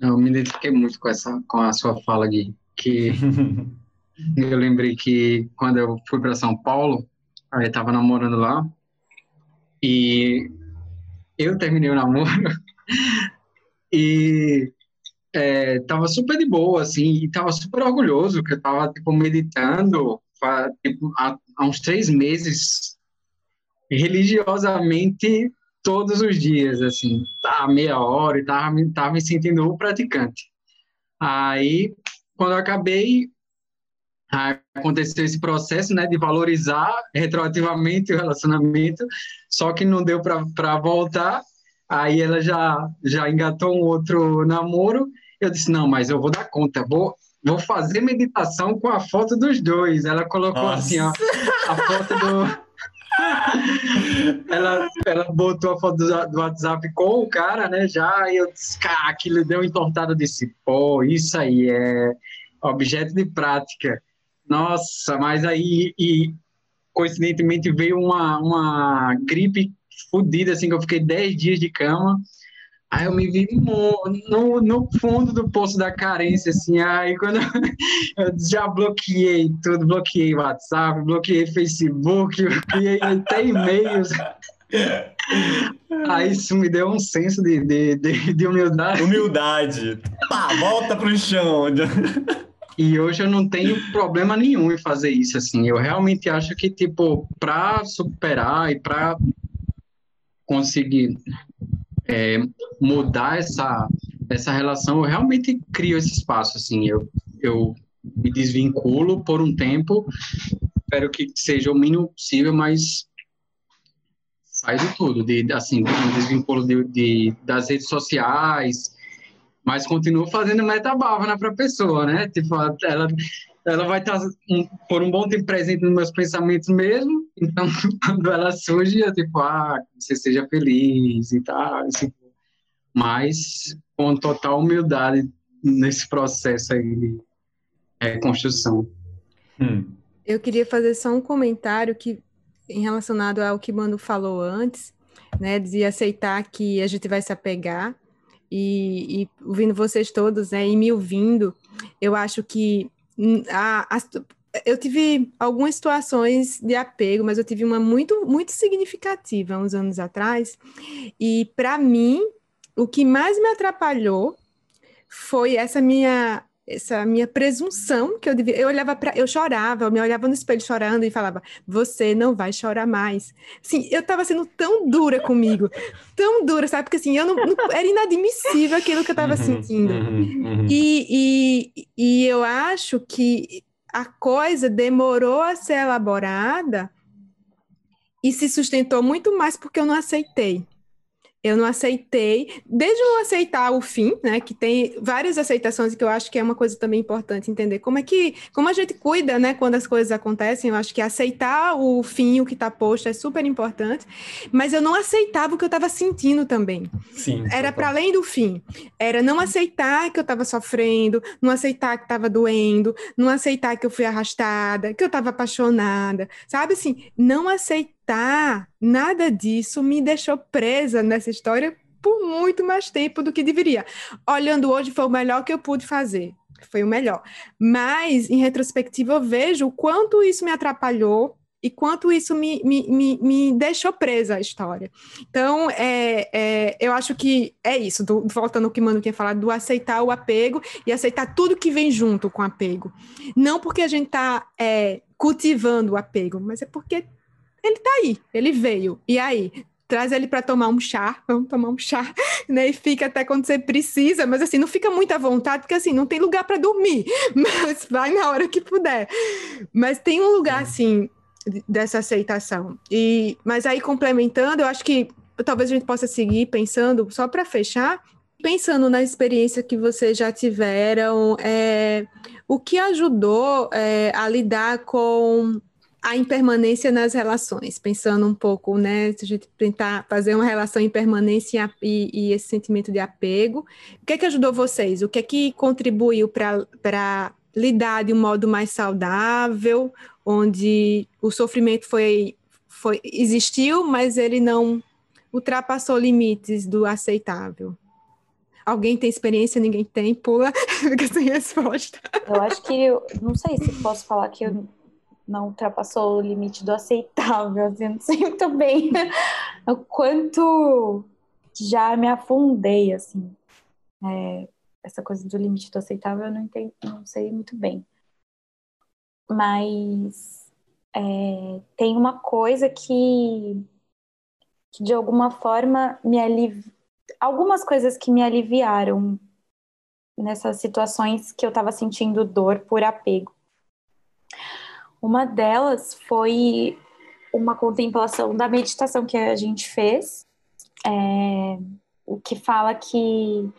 Eu me identifiquei muito com, essa, com a sua fala, Gui, que eu lembrei que quando eu fui para São Paulo, aí estava namorando lá, e eu terminei o namoro e é, tava super de boa, assim, e tava super orgulhoso, que eu tava, tipo, meditando, tipo, há, há uns três meses, religiosamente todos os dias, assim, tá meia hora e tava, tava me sentindo praticante. Aí, quando eu acabei, aconteceu esse processo, né, de valorizar retroativamente o relacionamento, só que não deu para voltar. Aí ela já já engatou um outro namoro. Eu disse não, mas eu vou dar conta, vou vou fazer meditação com a foto dos dois. Ela colocou Nossa. assim, ó, a foto do ela, ela botou a foto do, do, WhatsApp com o cara, né? Já, e eu disse, cara, aquilo deu entortada desse, pô, isso aí é objeto de prática. Nossa, mas aí, e coincidentemente veio uma, uma gripe fodida, assim, que eu fiquei 10 dias de cama. Aí eu me vi no, no, fundo do poço da carência, assim. Aí quando eu, eu já bloqueei tudo, bloqueei WhatsApp, bloqueei Facebook, bloqueei até e-mails. Aí isso me deu um senso de, de, de, de humildade. Humildade. Pá, volta pro chão. E hoje eu não tenho problema nenhum em fazer isso, assim. Eu realmente acho que, tipo, para superar e para conseguir é, mudar essa, essa relação, eu realmente crio esse espaço, assim. Eu, eu me desvinculo por um tempo, espero que seja o mínimo possível, mas faz de tudo, de, assim, me desvinculo de, de, das redes sociais, mas continuo fazendo metabávana para a pessoa, né? Tipo, ela, ela vai estar um, por um bom tempo presente nos meus pensamentos mesmo, então quando ela surge, eu tipo, ah, você seja feliz e tal, assim, mas com total humildade nesse processo aí de reconstrução. Hum. Eu queria fazer só um comentário que em relacionado ao que Mano falou antes, né, de aceitar que a gente vai se apegar e, e ouvindo vocês todos, né, e me ouvindo, eu acho que a, a, eu tive algumas situações de apego, mas eu tive uma muito, muito significativa uns anos atrás, e para mim, o que mais me atrapalhou foi essa minha essa minha presunção que eu devia. Eu olhava para, eu chorava, eu me olhava no espelho chorando e falava: "Você não vai chorar mais". Assim, eu estava sendo tão dura comigo, tão dura, sabe? Porque assim, eu não, não era inadmissível aquilo que eu estava uhum, sentindo. Uhum, uhum. E, e, e eu acho que a coisa demorou a ser elaborada e se sustentou muito mais porque eu não aceitei eu não aceitei, desde não aceitar o fim, né, que tem várias aceitações que eu acho que é uma coisa também importante entender como é que, como a gente cuida, né, quando as coisas acontecem, eu acho que aceitar o fim, o que está posto é super importante, mas eu não aceitava o que eu estava sentindo também. Sim. Era para além do fim, era não aceitar que eu estava sofrendo, não aceitar que estava doendo, não aceitar que eu fui arrastada, que eu estava apaixonada, sabe assim, não aceitar tá, nada disso me deixou presa nessa história por muito mais tempo do que deveria. Olhando hoje, foi o melhor que eu pude fazer. Foi o melhor. Mas, em retrospectiva, eu vejo o quanto isso me atrapalhou e quanto isso me, me, me, me deixou presa a história. Então, é, é, eu acho que é isso, do, voltando ao que Mano tinha falado, do aceitar o apego e aceitar tudo que vem junto com o apego. Não porque a gente está é, cultivando o apego, mas é porque ele tá aí, ele veio. E aí? Traz ele para tomar um chá, vamos tomar um chá, né? E fica até quando você precisa, mas assim, não fica muito à vontade, porque assim, não tem lugar para dormir, mas vai na hora que puder. Mas tem um lugar, assim, dessa aceitação. E, mas aí, complementando, eu acho que talvez a gente possa seguir pensando, só para fechar, pensando na experiência que vocês já tiveram, é, o que ajudou é, a lidar com a impermanência nas relações, pensando um pouco, né, se a gente tentar fazer uma relação impermanência e, e esse sentimento de apego, o que é que ajudou vocês? O que é que contribuiu para lidar de um modo mais saudável, onde o sofrimento foi, foi existiu, mas ele não ultrapassou limites do aceitável? Alguém tem experiência, ninguém tem, pula, fica sem resposta. Eu acho que, não sei se posso falar que eu não ultrapassou o limite do aceitável, assim, não sei muito bem o quanto já me afundei, assim. É, essa coisa do limite do aceitável eu não, entendo, não sei muito bem. mas é, tem uma coisa que, que de alguma forma me aliviou. Algumas coisas que me aliviaram nessas situações que eu estava sentindo dor por apego. Uma delas foi uma contemplação da meditação que a gente fez, é, o que fala que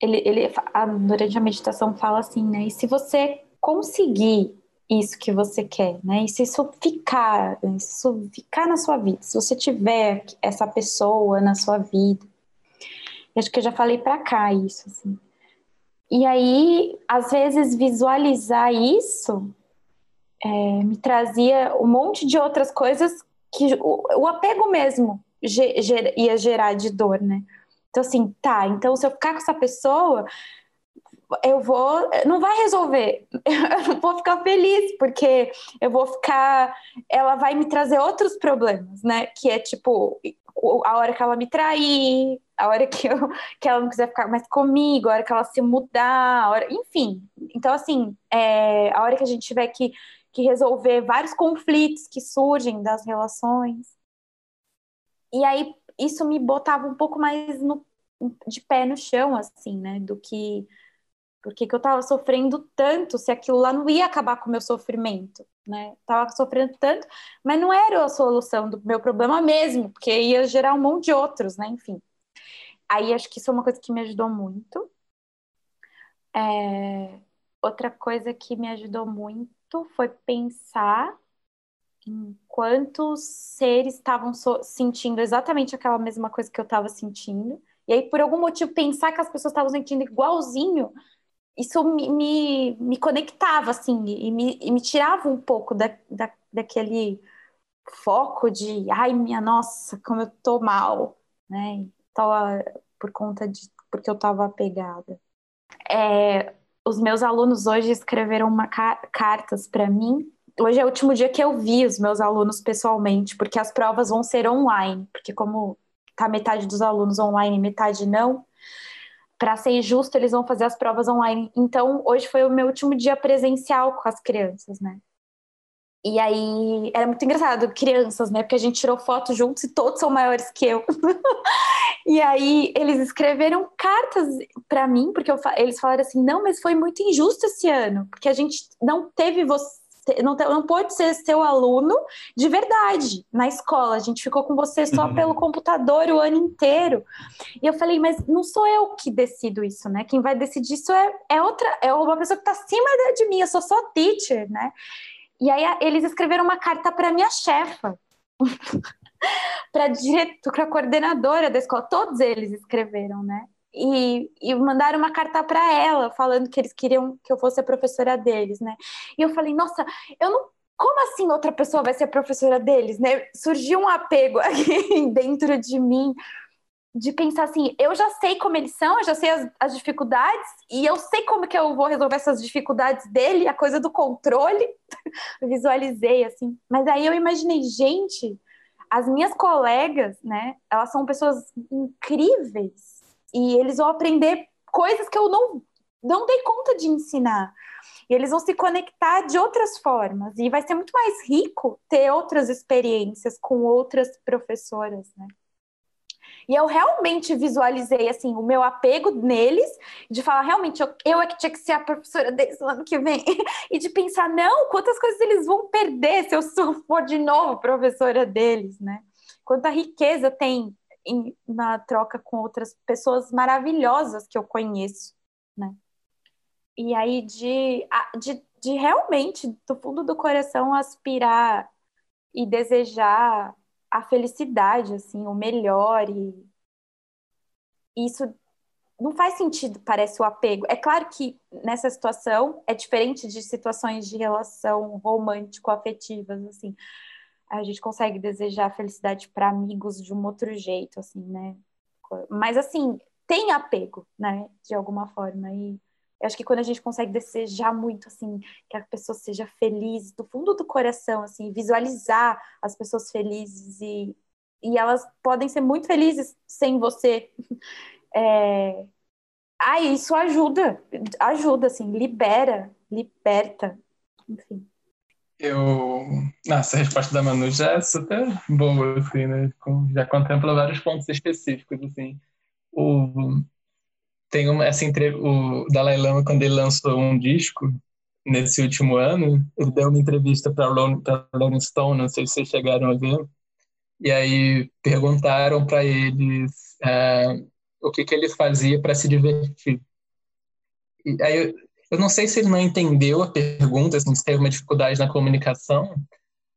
ele, ele durante a meditação fala assim, né? E se você conseguir isso que você quer, né? E se isso ficar, se isso ficar na sua vida, se você tiver essa pessoa na sua vida, acho que eu já falei para cá isso, assim. E aí, às vezes, visualizar isso é, me trazia um monte de outras coisas que o, o apego mesmo ge, ger, ia gerar de dor, né? Então, assim, tá, então se eu ficar com essa pessoa, eu vou. Não vai resolver. Eu não vou ficar feliz, porque eu vou ficar. Ela vai me trazer outros problemas, né? Que é tipo, a hora que ela me trair, a hora que, eu, que ela não quiser ficar mais comigo, a hora que ela se mudar, a hora, enfim. Então, assim, é, a hora que a gente tiver que, que resolver vários conflitos que surgem das relações. E aí, isso me botava um pouco mais no, de pé no chão, assim, né? Do que porque que eu estava sofrendo tanto se aquilo lá não ia acabar com o meu sofrimento, né? Tava sofrendo tanto, mas não era a solução do meu problema mesmo, porque ia gerar um monte de outros, né? Enfim. Aí acho que isso é uma coisa que me ajudou muito. É... Outra coisa que me ajudou muito foi pensar em quantos seres estavam so sentindo exatamente aquela mesma coisa que eu estava sentindo. E aí, por algum motivo, pensar que as pessoas estavam sentindo igualzinho isso me, me, me conectava, assim, e me, e me tirava um pouco da, da, daquele foco de, ai, minha nossa, como eu tô mal, né? Tava por conta de, porque eu tava apegada. É, os meus alunos hoje escreveram uma cartas para mim. Hoje é o último dia que eu vi os meus alunos pessoalmente, porque as provas vão ser online, porque como tá metade dos alunos online, metade não, para ser justo, eles vão fazer as provas online. Então, hoje foi o meu último dia presencial com as crianças, né? E aí era muito engraçado, crianças, né? Porque a gente tirou foto juntos e todos são maiores que eu. e aí eles escreveram cartas para mim, porque eu, eles falaram assim: não, mas foi muito injusto esse ano, porque a gente não teve você não, não pode ser seu aluno de verdade na escola. A gente ficou com você só uhum. pelo computador o ano inteiro. E eu falei, mas não sou eu que decido isso, né? Quem vai decidir isso é, é outra, é uma pessoa que está acima de mim, eu sou só teacher, né? E aí eles escreveram uma carta para minha chefa. para diretor, para coordenadora da escola, todos eles escreveram, né? e, e mandaram uma carta para ela falando que eles queriam que eu fosse a professora deles, né? E eu falei, nossa, eu não como assim outra pessoa vai ser a professora deles, né? Surgiu um apego aqui dentro de mim de pensar assim, eu já sei como eles são, eu já sei as, as, dificuldades e eu sei como que eu vou resolver essas dificuldades dele, a coisa do controle, visualizei assim. Mas aí eu imaginei, gente, as minhas colegas, né? Elas são pessoas incríveis e eles vão aprender coisas que eu não, não dei conta de ensinar. E eles vão se conectar de outras formas. E vai ser muito mais rico ter outras experiências com outras professoras, né? E eu realmente visualizei, assim, o meu apego neles, de falar, realmente, eu, eu é que tinha que ser a professora deles no ano que vem. e de pensar, não, quantas coisas eles vão perder se eu for de novo professora deles, né? Quanta riqueza tem em, na troca com outras pessoas maravilhosas que eu conheço, né? E aí de, de, de realmente, do fundo do coração, aspirar e desejar a felicidade, assim, o melhor e isso não faz sentido, parece o apego. É claro que nessa situação é diferente de situações de relação romântico-afetivas, assim a gente consegue desejar felicidade para amigos de um outro jeito, assim, né? Mas, assim, tem apego, né? De alguma forma. E eu acho que quando a gente consegue desejar muito, assim, que a pessoa seja feliz do fundo do coração, assim, visualizar as pessoas felizes e, e elas podem ser muito felizes sem você. É... Ah, isso ajuda, ajuda, assim, libera, liberta, enfim. Eu. Nossa, a resposta da Manu já é super boa, assim, né? Já contempla vários pontos específicos, assim. O... Tem uma, essa entre... O Dalai Lama, quando ele lançou um disco, nesse último ano, ele deu uma entrevista para Rolling Stone, não sei se vocês chegaram a ver, e aí perguntaram para eles é, o que, que ele fazia para se divertir. E aí eu, eu, não sei se ele não entendeu a pergunta, assim, se teve uma dificuldade na comunicação,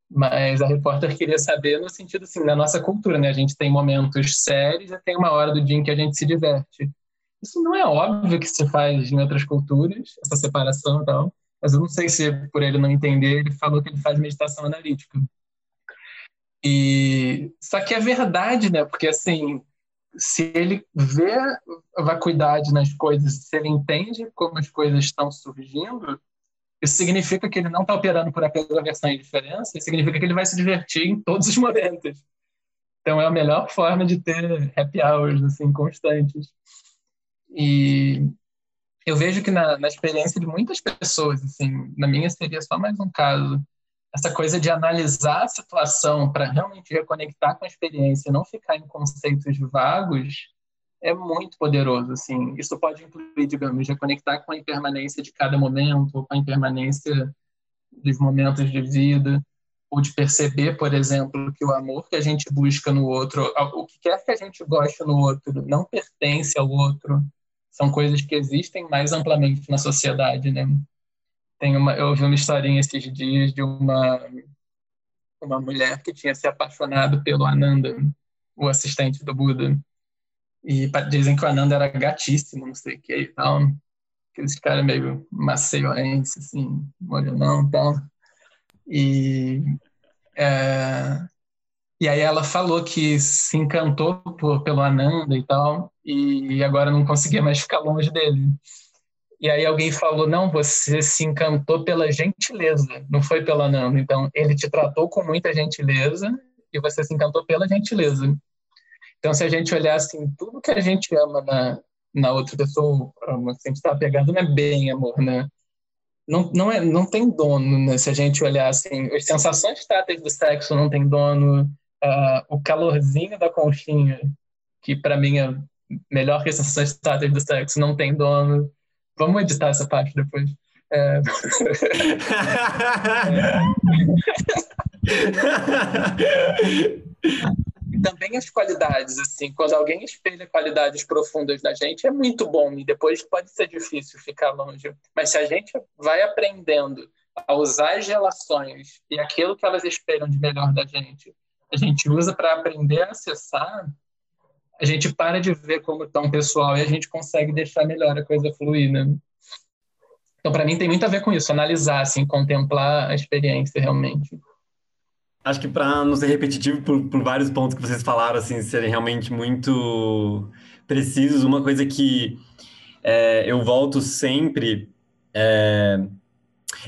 mas a repórter queria saber no sentido assim, na nossa cultura, né? A gente tem momentos sérios e tem uma hora do dia em que a gente se diverte. Isso não é óbvio que se faz em outras culturas, essa separação e tal mas eu não sei se por ele não entender, ele falou que ele faz meditação analítica. E só que é verdade, né? Porque assim, se ele vê a vacuidade nas coisas, se ele entende como as coisas estão surgindo, isso significa que ele não está operando por apego, aversão e indiferença, isso significa que ele vai se divertir em todos os momentos. Então é a melhor forma de ter happy hours assim constantes. E eu vejo que na, na experiência de muitas pessoas, assim, na minha seria só mais um caso, essa coisa de analisar a situação para realmente reconectar com a experiência não ficar em conceitos vagos é muito poderoso, assim. Isso pode incluir, digamos, reconectar com a impermanência de cada momento, com a impermanência dos momentos de vida, ou de perceber, por exemplo, que o amor que a gente busca no outro, o que quer que a gente goste no outro, não pertence ao outro, são coisas que existem mais amplamente na sociedade, né? Tem uma, eu ouvi uma historinha esses dias de uma uma mulher que tinha se apaixonado pelo Ananda, o assistente do Buda. E dizem que o Ananda era gatíssimo, não sei o que e tal. Aqueles caras meio maceirense, assim, molhonão e tal. E é, e aí ela falou que se encantou por, pelo Ananda e tal, e agora não conseguia mais ficar longe dele. E aí alguém falou: não, você se encantou pela gentileza, não foi pelo Ananda. Então ele te tratou com muita gentileza e você se encantou pela gentileza. Então se a gente olhar assim, tudo que a gente ama na, na outra pessoa, se a gente está pegando, não é bem amor, né? Não, não, é, não tem dono, né? Se a gente olhar assim, as sensações táteis do sexo não tem dono, uh, o calorzinho da conchinha, que para mim é melhor que as sensações táteis do sexo, não tem dono. Vamos editar essa parte depois. É... Também as qualidades, assim, quando alguém espelha qualidades profundas da gente, é muito bom e depois pode ser difícil ficar longe. Mas se a gente vai aprendendo a usar as relações e aquilo que elas esperam de melhor da gente a gente usa para aprender a acessar, a gente para de ver como tão pessoal e a gente consegue deixar melhor a coisa fluir, né? Então, para mim, tem muito a ver com isso, analisar, assim, contemplar a experiência realmente. Acho que para não ser repetitivo por, por, vários pontos que vocês falaram, assim, serem realmente muito precisos, uma coisa que é, eu volto sempre é,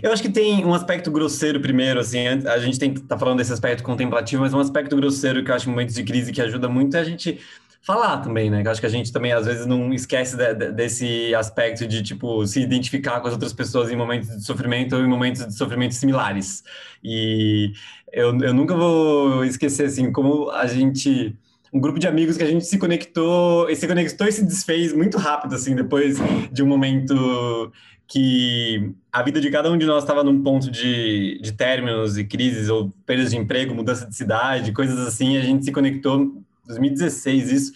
eu acho que tem um aspecto grosseiro primeiro, assim, a gente tem que tá falando desse aspecto contemplativo, mas um aspecto grosseiro que eu acho em momentos de crise que ajuda muito é a gente falar também, né? Eu acho que a gente também às vezes não esquece de, de, desse aspecto de tipo se identificar com as outras pessoas em momentos de sofrimento ou em momentos de sofrimento similares. E eu, eu nunca vou esquecer assim como a gente um grupo de amigos que a gente se conectou, se conectou e se desfez muito rápido assim depois de um momento que a vida de cada um de nós estava num ponto de, de términos e crises, ou perdas de emprego, mudança de cidade, coisas assim, a gente se conectou em 2016, isso.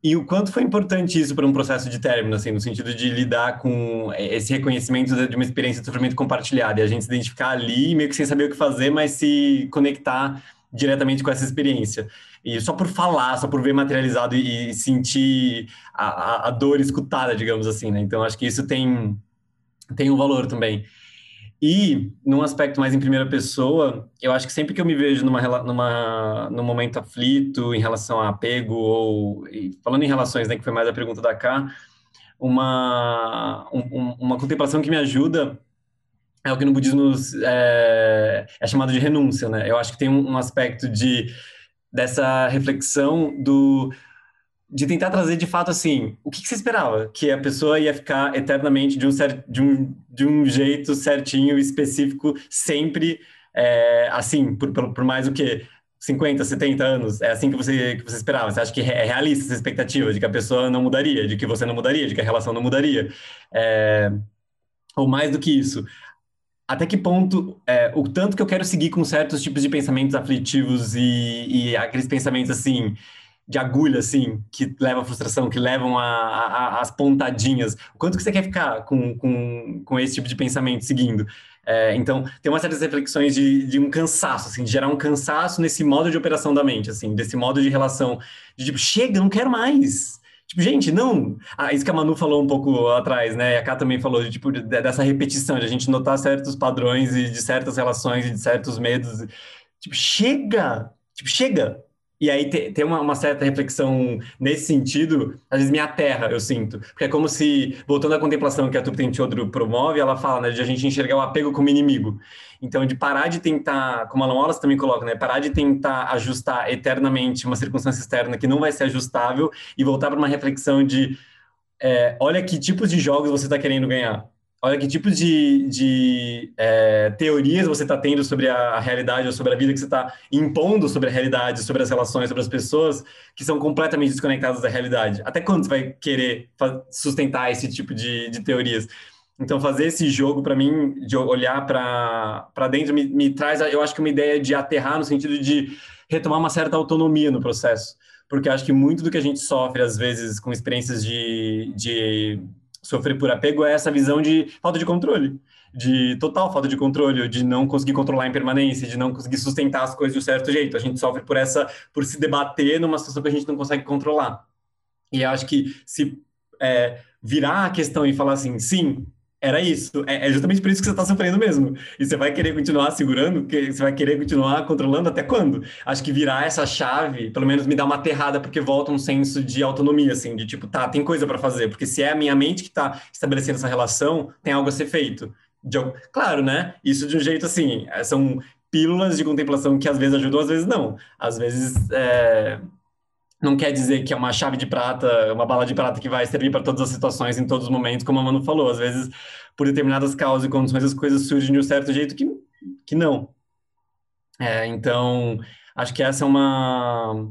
E o quanto foi importante isso para um processo de término, assim, no sentido de lidar com esse reconhecimento de uma experiência de sofrimento compartilhada, e a gente se identificar ali, meio que sem saber o que fazer, mas se conectar diretamente com essa experiência. E só por falar, só por ver materializado e, sentir a, a, a dor escutada, digamos assim, né? Então, acho que isso tem tem um valor também. E, num aspecto mais em primeira pessoa, eu acho que sempre que eu me vejo numa, numa, num momento aflito em relação a apego, ou falando em relações, né, que foi mais a pergunta da Cá, uma, um, uma contemplação que me ajuda é o que no budismo é, é chamado de renúncia, né? Eu acho que tem um, um aspecto de dessa reflexão do de tentar trazer de fato assim, o que, que, você esperava? Que a pessoa ia ficar eternamente de um, de um, de um jeito certinho, específico, sempre é, assim, por, por, por, mais o que 50, 70 anos, é assim que você, que você esperava? Você acha que é realista essa expectativa de que a pessoa não mudaria, de que você não mudaria, de que a relação não mudaria? É, ou mais do que isso, até que ponto é, o tanto que eu quero seguir com certos tipos de pensamentos aflitivos e, e aqueles pensamentos assim de agulha assim que levam à frustração, que levam às pontadinhas, o quanto que você quer ficar com, com, com esse tipo de pensamento seguindo? É, então, tem uma série de reflexões de, de, um cansaço, assim, de gerar um cansaço nesse modo de operação da mente, assim, desse modo de relação, de tipo, chega, não quero mais. Tipo, gente, não. Ah, isso que a Manu falou um pouco atrás, né? E a Ká também falou de, tipo, de, dessa repetição, de a gente notar certos padrões e de certas relações e de certos medos. Tipo, chega! Tipo, chega! E aí tem uma, uma, certa reflexão nesse sentido, às vezes me aterra, eu sinto. Porque é como se, voltando à contemplação que a Tupten Chodro promove, ela fala né, de a gente enxergar o apego como inimigo. Então, de parar de tentar, como a Alan também coloca, né, parar de tentar ajustar eternamente uma circunstância externa que não vai ser ajustável e voltar para uma reflexão de, é, olha que tipos de jogos você está querendo ganhar olha que tipo de, de é, teorias você está tendo sobre a, realidade ou sobre a vida que você está impondo sobre a realidade, sobre as relações, sobre as pessoas que são completamente desconectadas da realidade. Até quando você vai querer sustentar esse tipo de, de teorias? Então, fazer esse jogo, para mim, de olhar para dentro, me, me traz, eu acho que uma ideia de aterrar no sentido de retomar uma certa autonomia no processo. Porque acho que muito do que a gente sofre, às vezes, com experiências de, de sofrer por apego é essa visão de falta de controle, de total falta de controle, de não conseguir controlar em permanência, de não conseguir sustentar as coisas de um certo jeito. A gente sofre por essa, por se debater numa situação que a gente não consegue controlar. E acho que se é, virar a questão e falar assim, sim, era isso. É, é, justamente por isso que você está sofrendo mesmo. E você vai querer continuar segurando, que você vai querer continuar controlando até quando? Acho que virar essa chave, pelo menos me dá uma aterrada, porque volta um senso de autonomia, assim, de tipo, tá, tem coisa para fazer. Porque se é a minha mente que está estabelecendo essa relação, tem algo a ser feito. De, claro, né? Isso de um jeito assim, é, são pílulas de contemplação que às vezes ajudam, às vezes não. Às vezes. É não quer dizer que é uma chave de prata, uma bala de prata que vai servir para todas as situações, em todos os momentos, como a Manu falou. Às vezes, por determinadas causas e condições, as coisas surgem de um certo jeito que, que não. É, então, acho que essa é uma,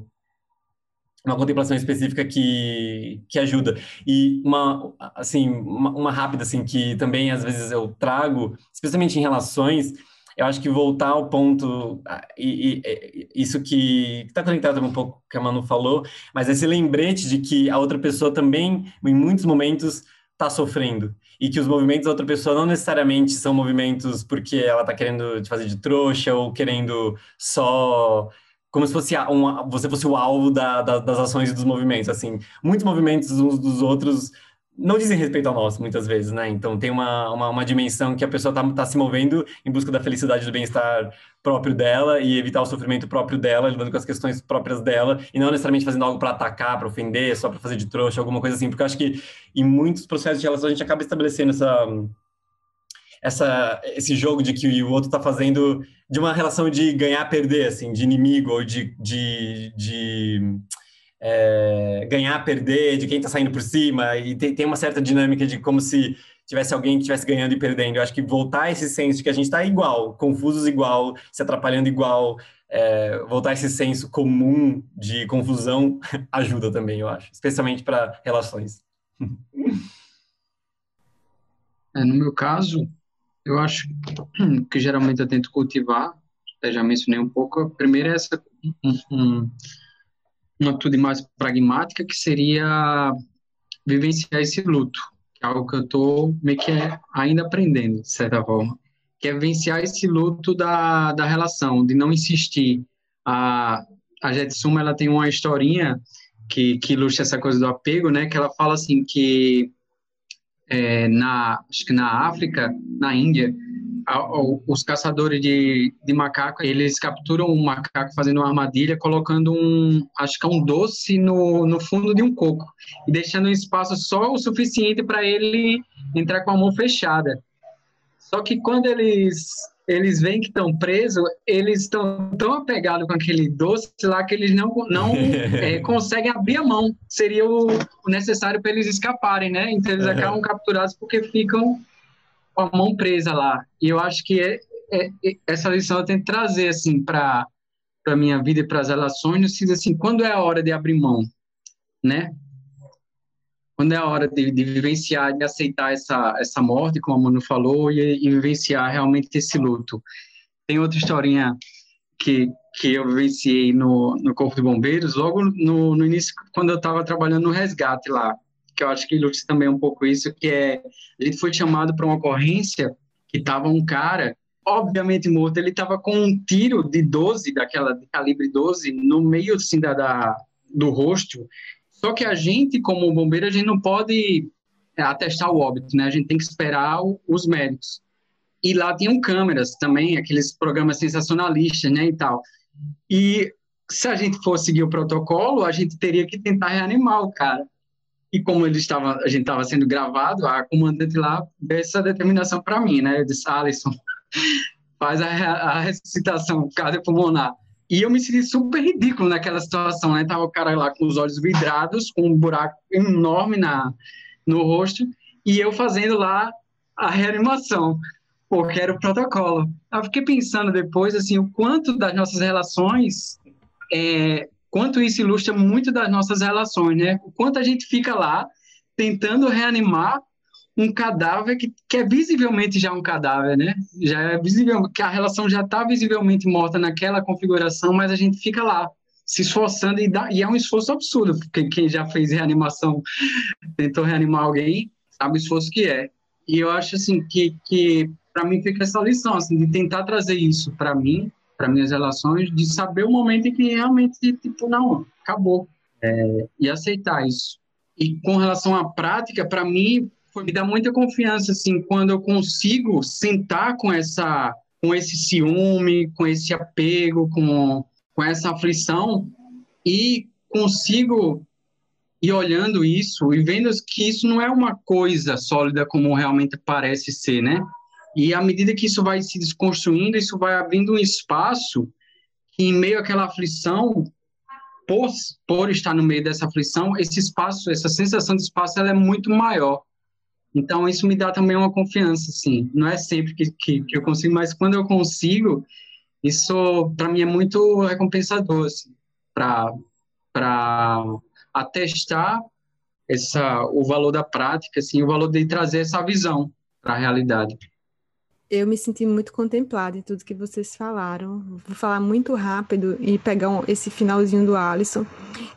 uma contemplação específica que, que ajuda. E uma, assim, uma, uma rápida, assim, que também às vezes eu trago, especialmente em relações, eu acho que voltar ao ponto, e, e, isso que está conectado um pouco que a Manu falou, mas esse lembrete de que a outra pessoa também, em muitos momentos, está sofrendo. E que os movimentos da outra pessoa não necessariamente são movimentos porque ela está querendo te fazer de trouxa ou querendo só como se fosse um, você fosse o alvo da, da, das ações e dos movimentos, assim. Muitos movimentos uns dos outros não dizem respeito ao nosso, muitas vezes, né? Então tem uma, uma, uma dimensão que a pessoa está tá se movendo em busca da felicidade do bem-estar próprio dela e evitar o sofrimento próprio dela, lidando com as questões próprias dela, e não necessariamente fazendo algo para atacar, para ofender, só para fazer de trouxa, alguma coisa assim, porque eu acho que em muitos processos de relação a gente acaba estabelecendo essa. Essa, esse jogo de que o outro está fazendo de uma relação de ganhar-perder, assim, de inimigo ou de, de, de é, ganhar, perder, de quem está saindo por cima, e tem, tem, uma certa dinâmica de como se tivesse alguém que estivesse ganhando e perdendo. Eu acho que voltar a esse senso de que a gente está igual, confusos igual, se atrapalhando igual, é, voltar a esse senso comum de confusão ajuda também, eu acho, especialmente para relações. É, no meu caso, eu acho que geralmente eu tento cultivar, até já mencionei um pouco, primeiro é essa uma atitude mais pragmática, que seria vivenciar esse luto, que é algo que eu estou meio que ainda aprendendo, de certa forma, que é vivenciar esse luto da, da relação, de não insistir. A, a Jetsuma, ela tem uma historinha que, que ilustra essa coisa do apego, né, que ela fala assim que é, na, acho que na África, na Índia, os caçadores de, de macaco, eles capturam um macaco fazendo uma armadilha, colocando um, acho que é um doce no, no fundo de um coco e deixando um espaço só o suficiente para ele entrar com a mão fechada. Só que quando eles eles veem que estão presos, eles estão tão apegados com aquele doce lá que eles não, não é, conseguem abrir a mão. Seria o necessário para eles escaparem, né? Então eles acabam capturados porque ficam com a mão presa lá. E eu acho que é, é, é essa lição eu que trazer assim para para minha vida e para as relações, no sentido assim, quando é a hora de abrir mão, né? quando é a hora de, de, vivenciar, de aceitar essa, essa morte, como a Manu falou, e, e, vivenciar realmente esse luto. Tem outra historinha que, que eu vivenciei no, no Corpo de Bombeiros, logo no, no início, quando eu estava trabalhando no resgate lá, que eu acho que ilustra também um pouco isso, que é, a gente foi chamado para uma ocorrência que estava um cara, obviamente morto, ele estava com um tiro de 12, daquela de calibre 12, no meio assim, da, da do rosto, só que a gente, como bombeiro, a gente não pode é, atestar o óbito, né? A gente tem que esperar os médicos. E lá tinham câmeras também, aqueles programas sensacionalistas, né, e tal. E se a gente for seguir o protocolo, a gente teria que tentar reanimar o cara. E como ele estava, a gente estava sendo gravado, a comandante lá deu essa determinação para mim, né? Eu disse, Alisson, faz a, a ressuscitação cardiopulmonar. E eu me senti super ridículo naquela situação, né? Tava o cara lá com os olhos vidrados, com um buraco enorme na, no rosto, e eu fazendo lá a reanimação, porque era o protocolo. Eu fiquei pensando depois, assim, o quanto das nossas relações, é, quanto isso ilustra muito das nossas relações, né? O quanto a gente fica lá tentando reanimar um cadáver que, que é visivelmente já um cadáver, né? Já é visível, que a relação já está visivelmente morta naquela configuração, mas a gente fica lá se esforçando e, dá, e é um esforço absurdo, porque quem já fez reanimação, tentou reanimar alguém, sabe o esforço que é. E eu acho assim que, que para mim fica essa lição assim de tentar trazer isso para mim, para minhas relações, de saber o momento em que realmente tipo não acabou é, e aceitar isso. E com relação à prática, para mim me dá muita confiança assim quando eu consigo sentar com essa com esse ciúme, com esse apego, com, com essa aflição e consigo ir olhando isso e vendo que isso não é uma coisa sólida como realmente parece ser, né? E à medida que isso vai se desconstruindo, isso vai abrindo um espaço que em meio àquela aflição, por, por estar no meio dessa aflição, esse espaço, essa sensação de espaço, ela é muito maior. Então, isso me dá também uma confiança, assim. Não é sempre que, que, que eu consigo, mas quando eu consigo, isso, para mim, é muito recompensador, assim, para atestar essa, o valor da prática, assim, o valor de trazer essa visão para a realidade. Eu me senti muito contemplada em tudo que vocês falaram. Vou falar muito rápido e pegar um, esse finalzinho do Alisson,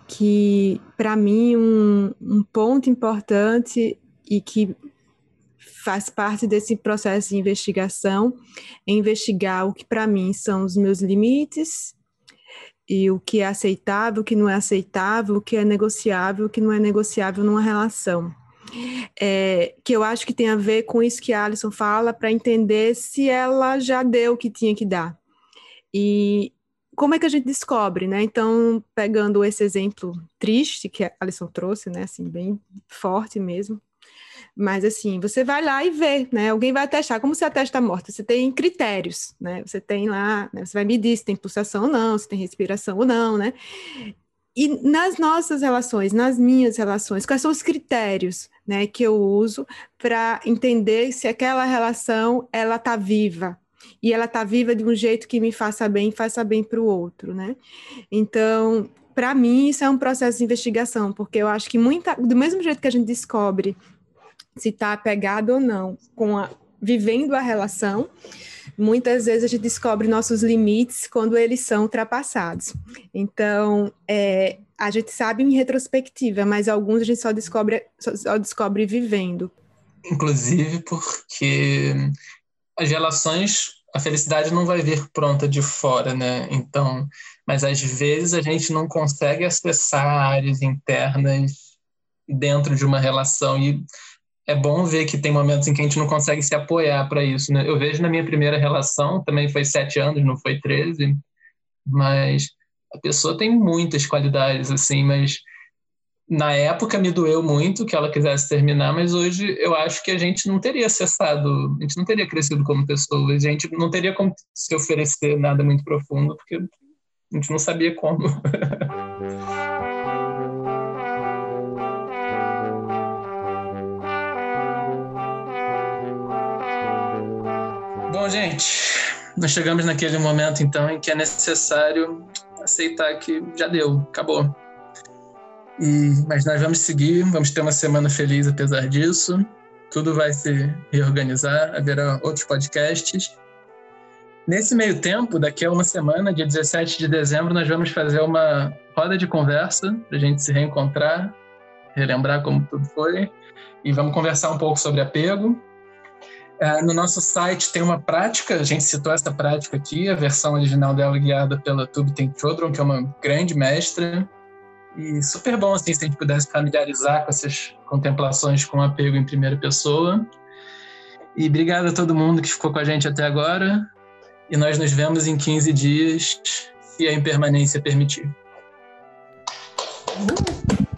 que para mim um, um ponto importante e que faz parte desse processo de investigação, é investigar o que para mim são os meus limites e o que é aceitável, o que não é aceitável, o que é negociável, o que não é negociável numa relação. É, que eu acho que tem a ver com isso que a Alison fala, para entender se ela já deu o que tinha que dar. E como é que a gente descobre, né? Então, pegando esse exemplo triste que a Alison trouxe, né, assim, bem forte mesmo, mas assim, você vai lá e vê, né? Alguém vai atestar. Como você atesta a morte? Você tem critérios, né? Você tem lá, né? você vai medir se tem pulsação ou não, se tem respiração ou não, né? E nas nossas relações, nas minhas relações, quais são os critérios, né, que eu uso para entender se aquela relação ela está viva, e ela está viva de um jeito que me faça bem faça bem para o outro, né? Então, para mim, isso é um processo de investigação, porque eu acho que muita, do mesmo jeito que a gente descobre se está apegado ou não com a, vivendo a relação. Muitas vezes a gente descobre nossos limites quando eles são ultrapassados. Então, é, a gente sabe em retrospectiva, mas alguns a gente só descobre, só, descobre vivendo. Inclusive porque as relações, a felicidade não vai vir pronta de fora, né? Então, mas às vezes a gente não consegue acessar áreas internas dentro de uma relação e é bom ver que tem momentos em que a gente não consegue se apoiar para isso, né? Eu vejo na minha primeira relação, também foi sete anos, não foi treze, mas a pessoa tem muitas qualidades, assim, mas na época me doeu muito que ela quisesse terminar, mas hoje eu acho que a gente não teria acessado, a gente não teria crescido como pessoa, a gente não teria como se oferecer nada muito profundo, porque a gente não sabia como. Bom, gente, nós chegamos naquele momento então em que é necessário aceitar que já deu, acabou. E, mas nós vamos seguir, vamos ter uma semana feliz apesar disso. Tudo vai se reorganizar, haverá outros podcasts. Nesse meio tempo, daqui a uma semana, dia 17 de dezembro, nós vamos fazer uma roda de conversa para a gente se reencontrar, relembrar como tudo foi e vamos conversar um pouco sobre apego. É, no nosso site tem uma prática, a gente citou essa prática aqui, a versão original dela guiada pela Tubten Chodron, que é uma grande mestra, e super bom assim, se a gente pudesse familiarizar com essas contemplações com apego em primeira pessoa. E obrigado a todo mundo que ficou com a gente até agora. E nós nos vemos em 15 dias, se a impermanência permitir. Uhum.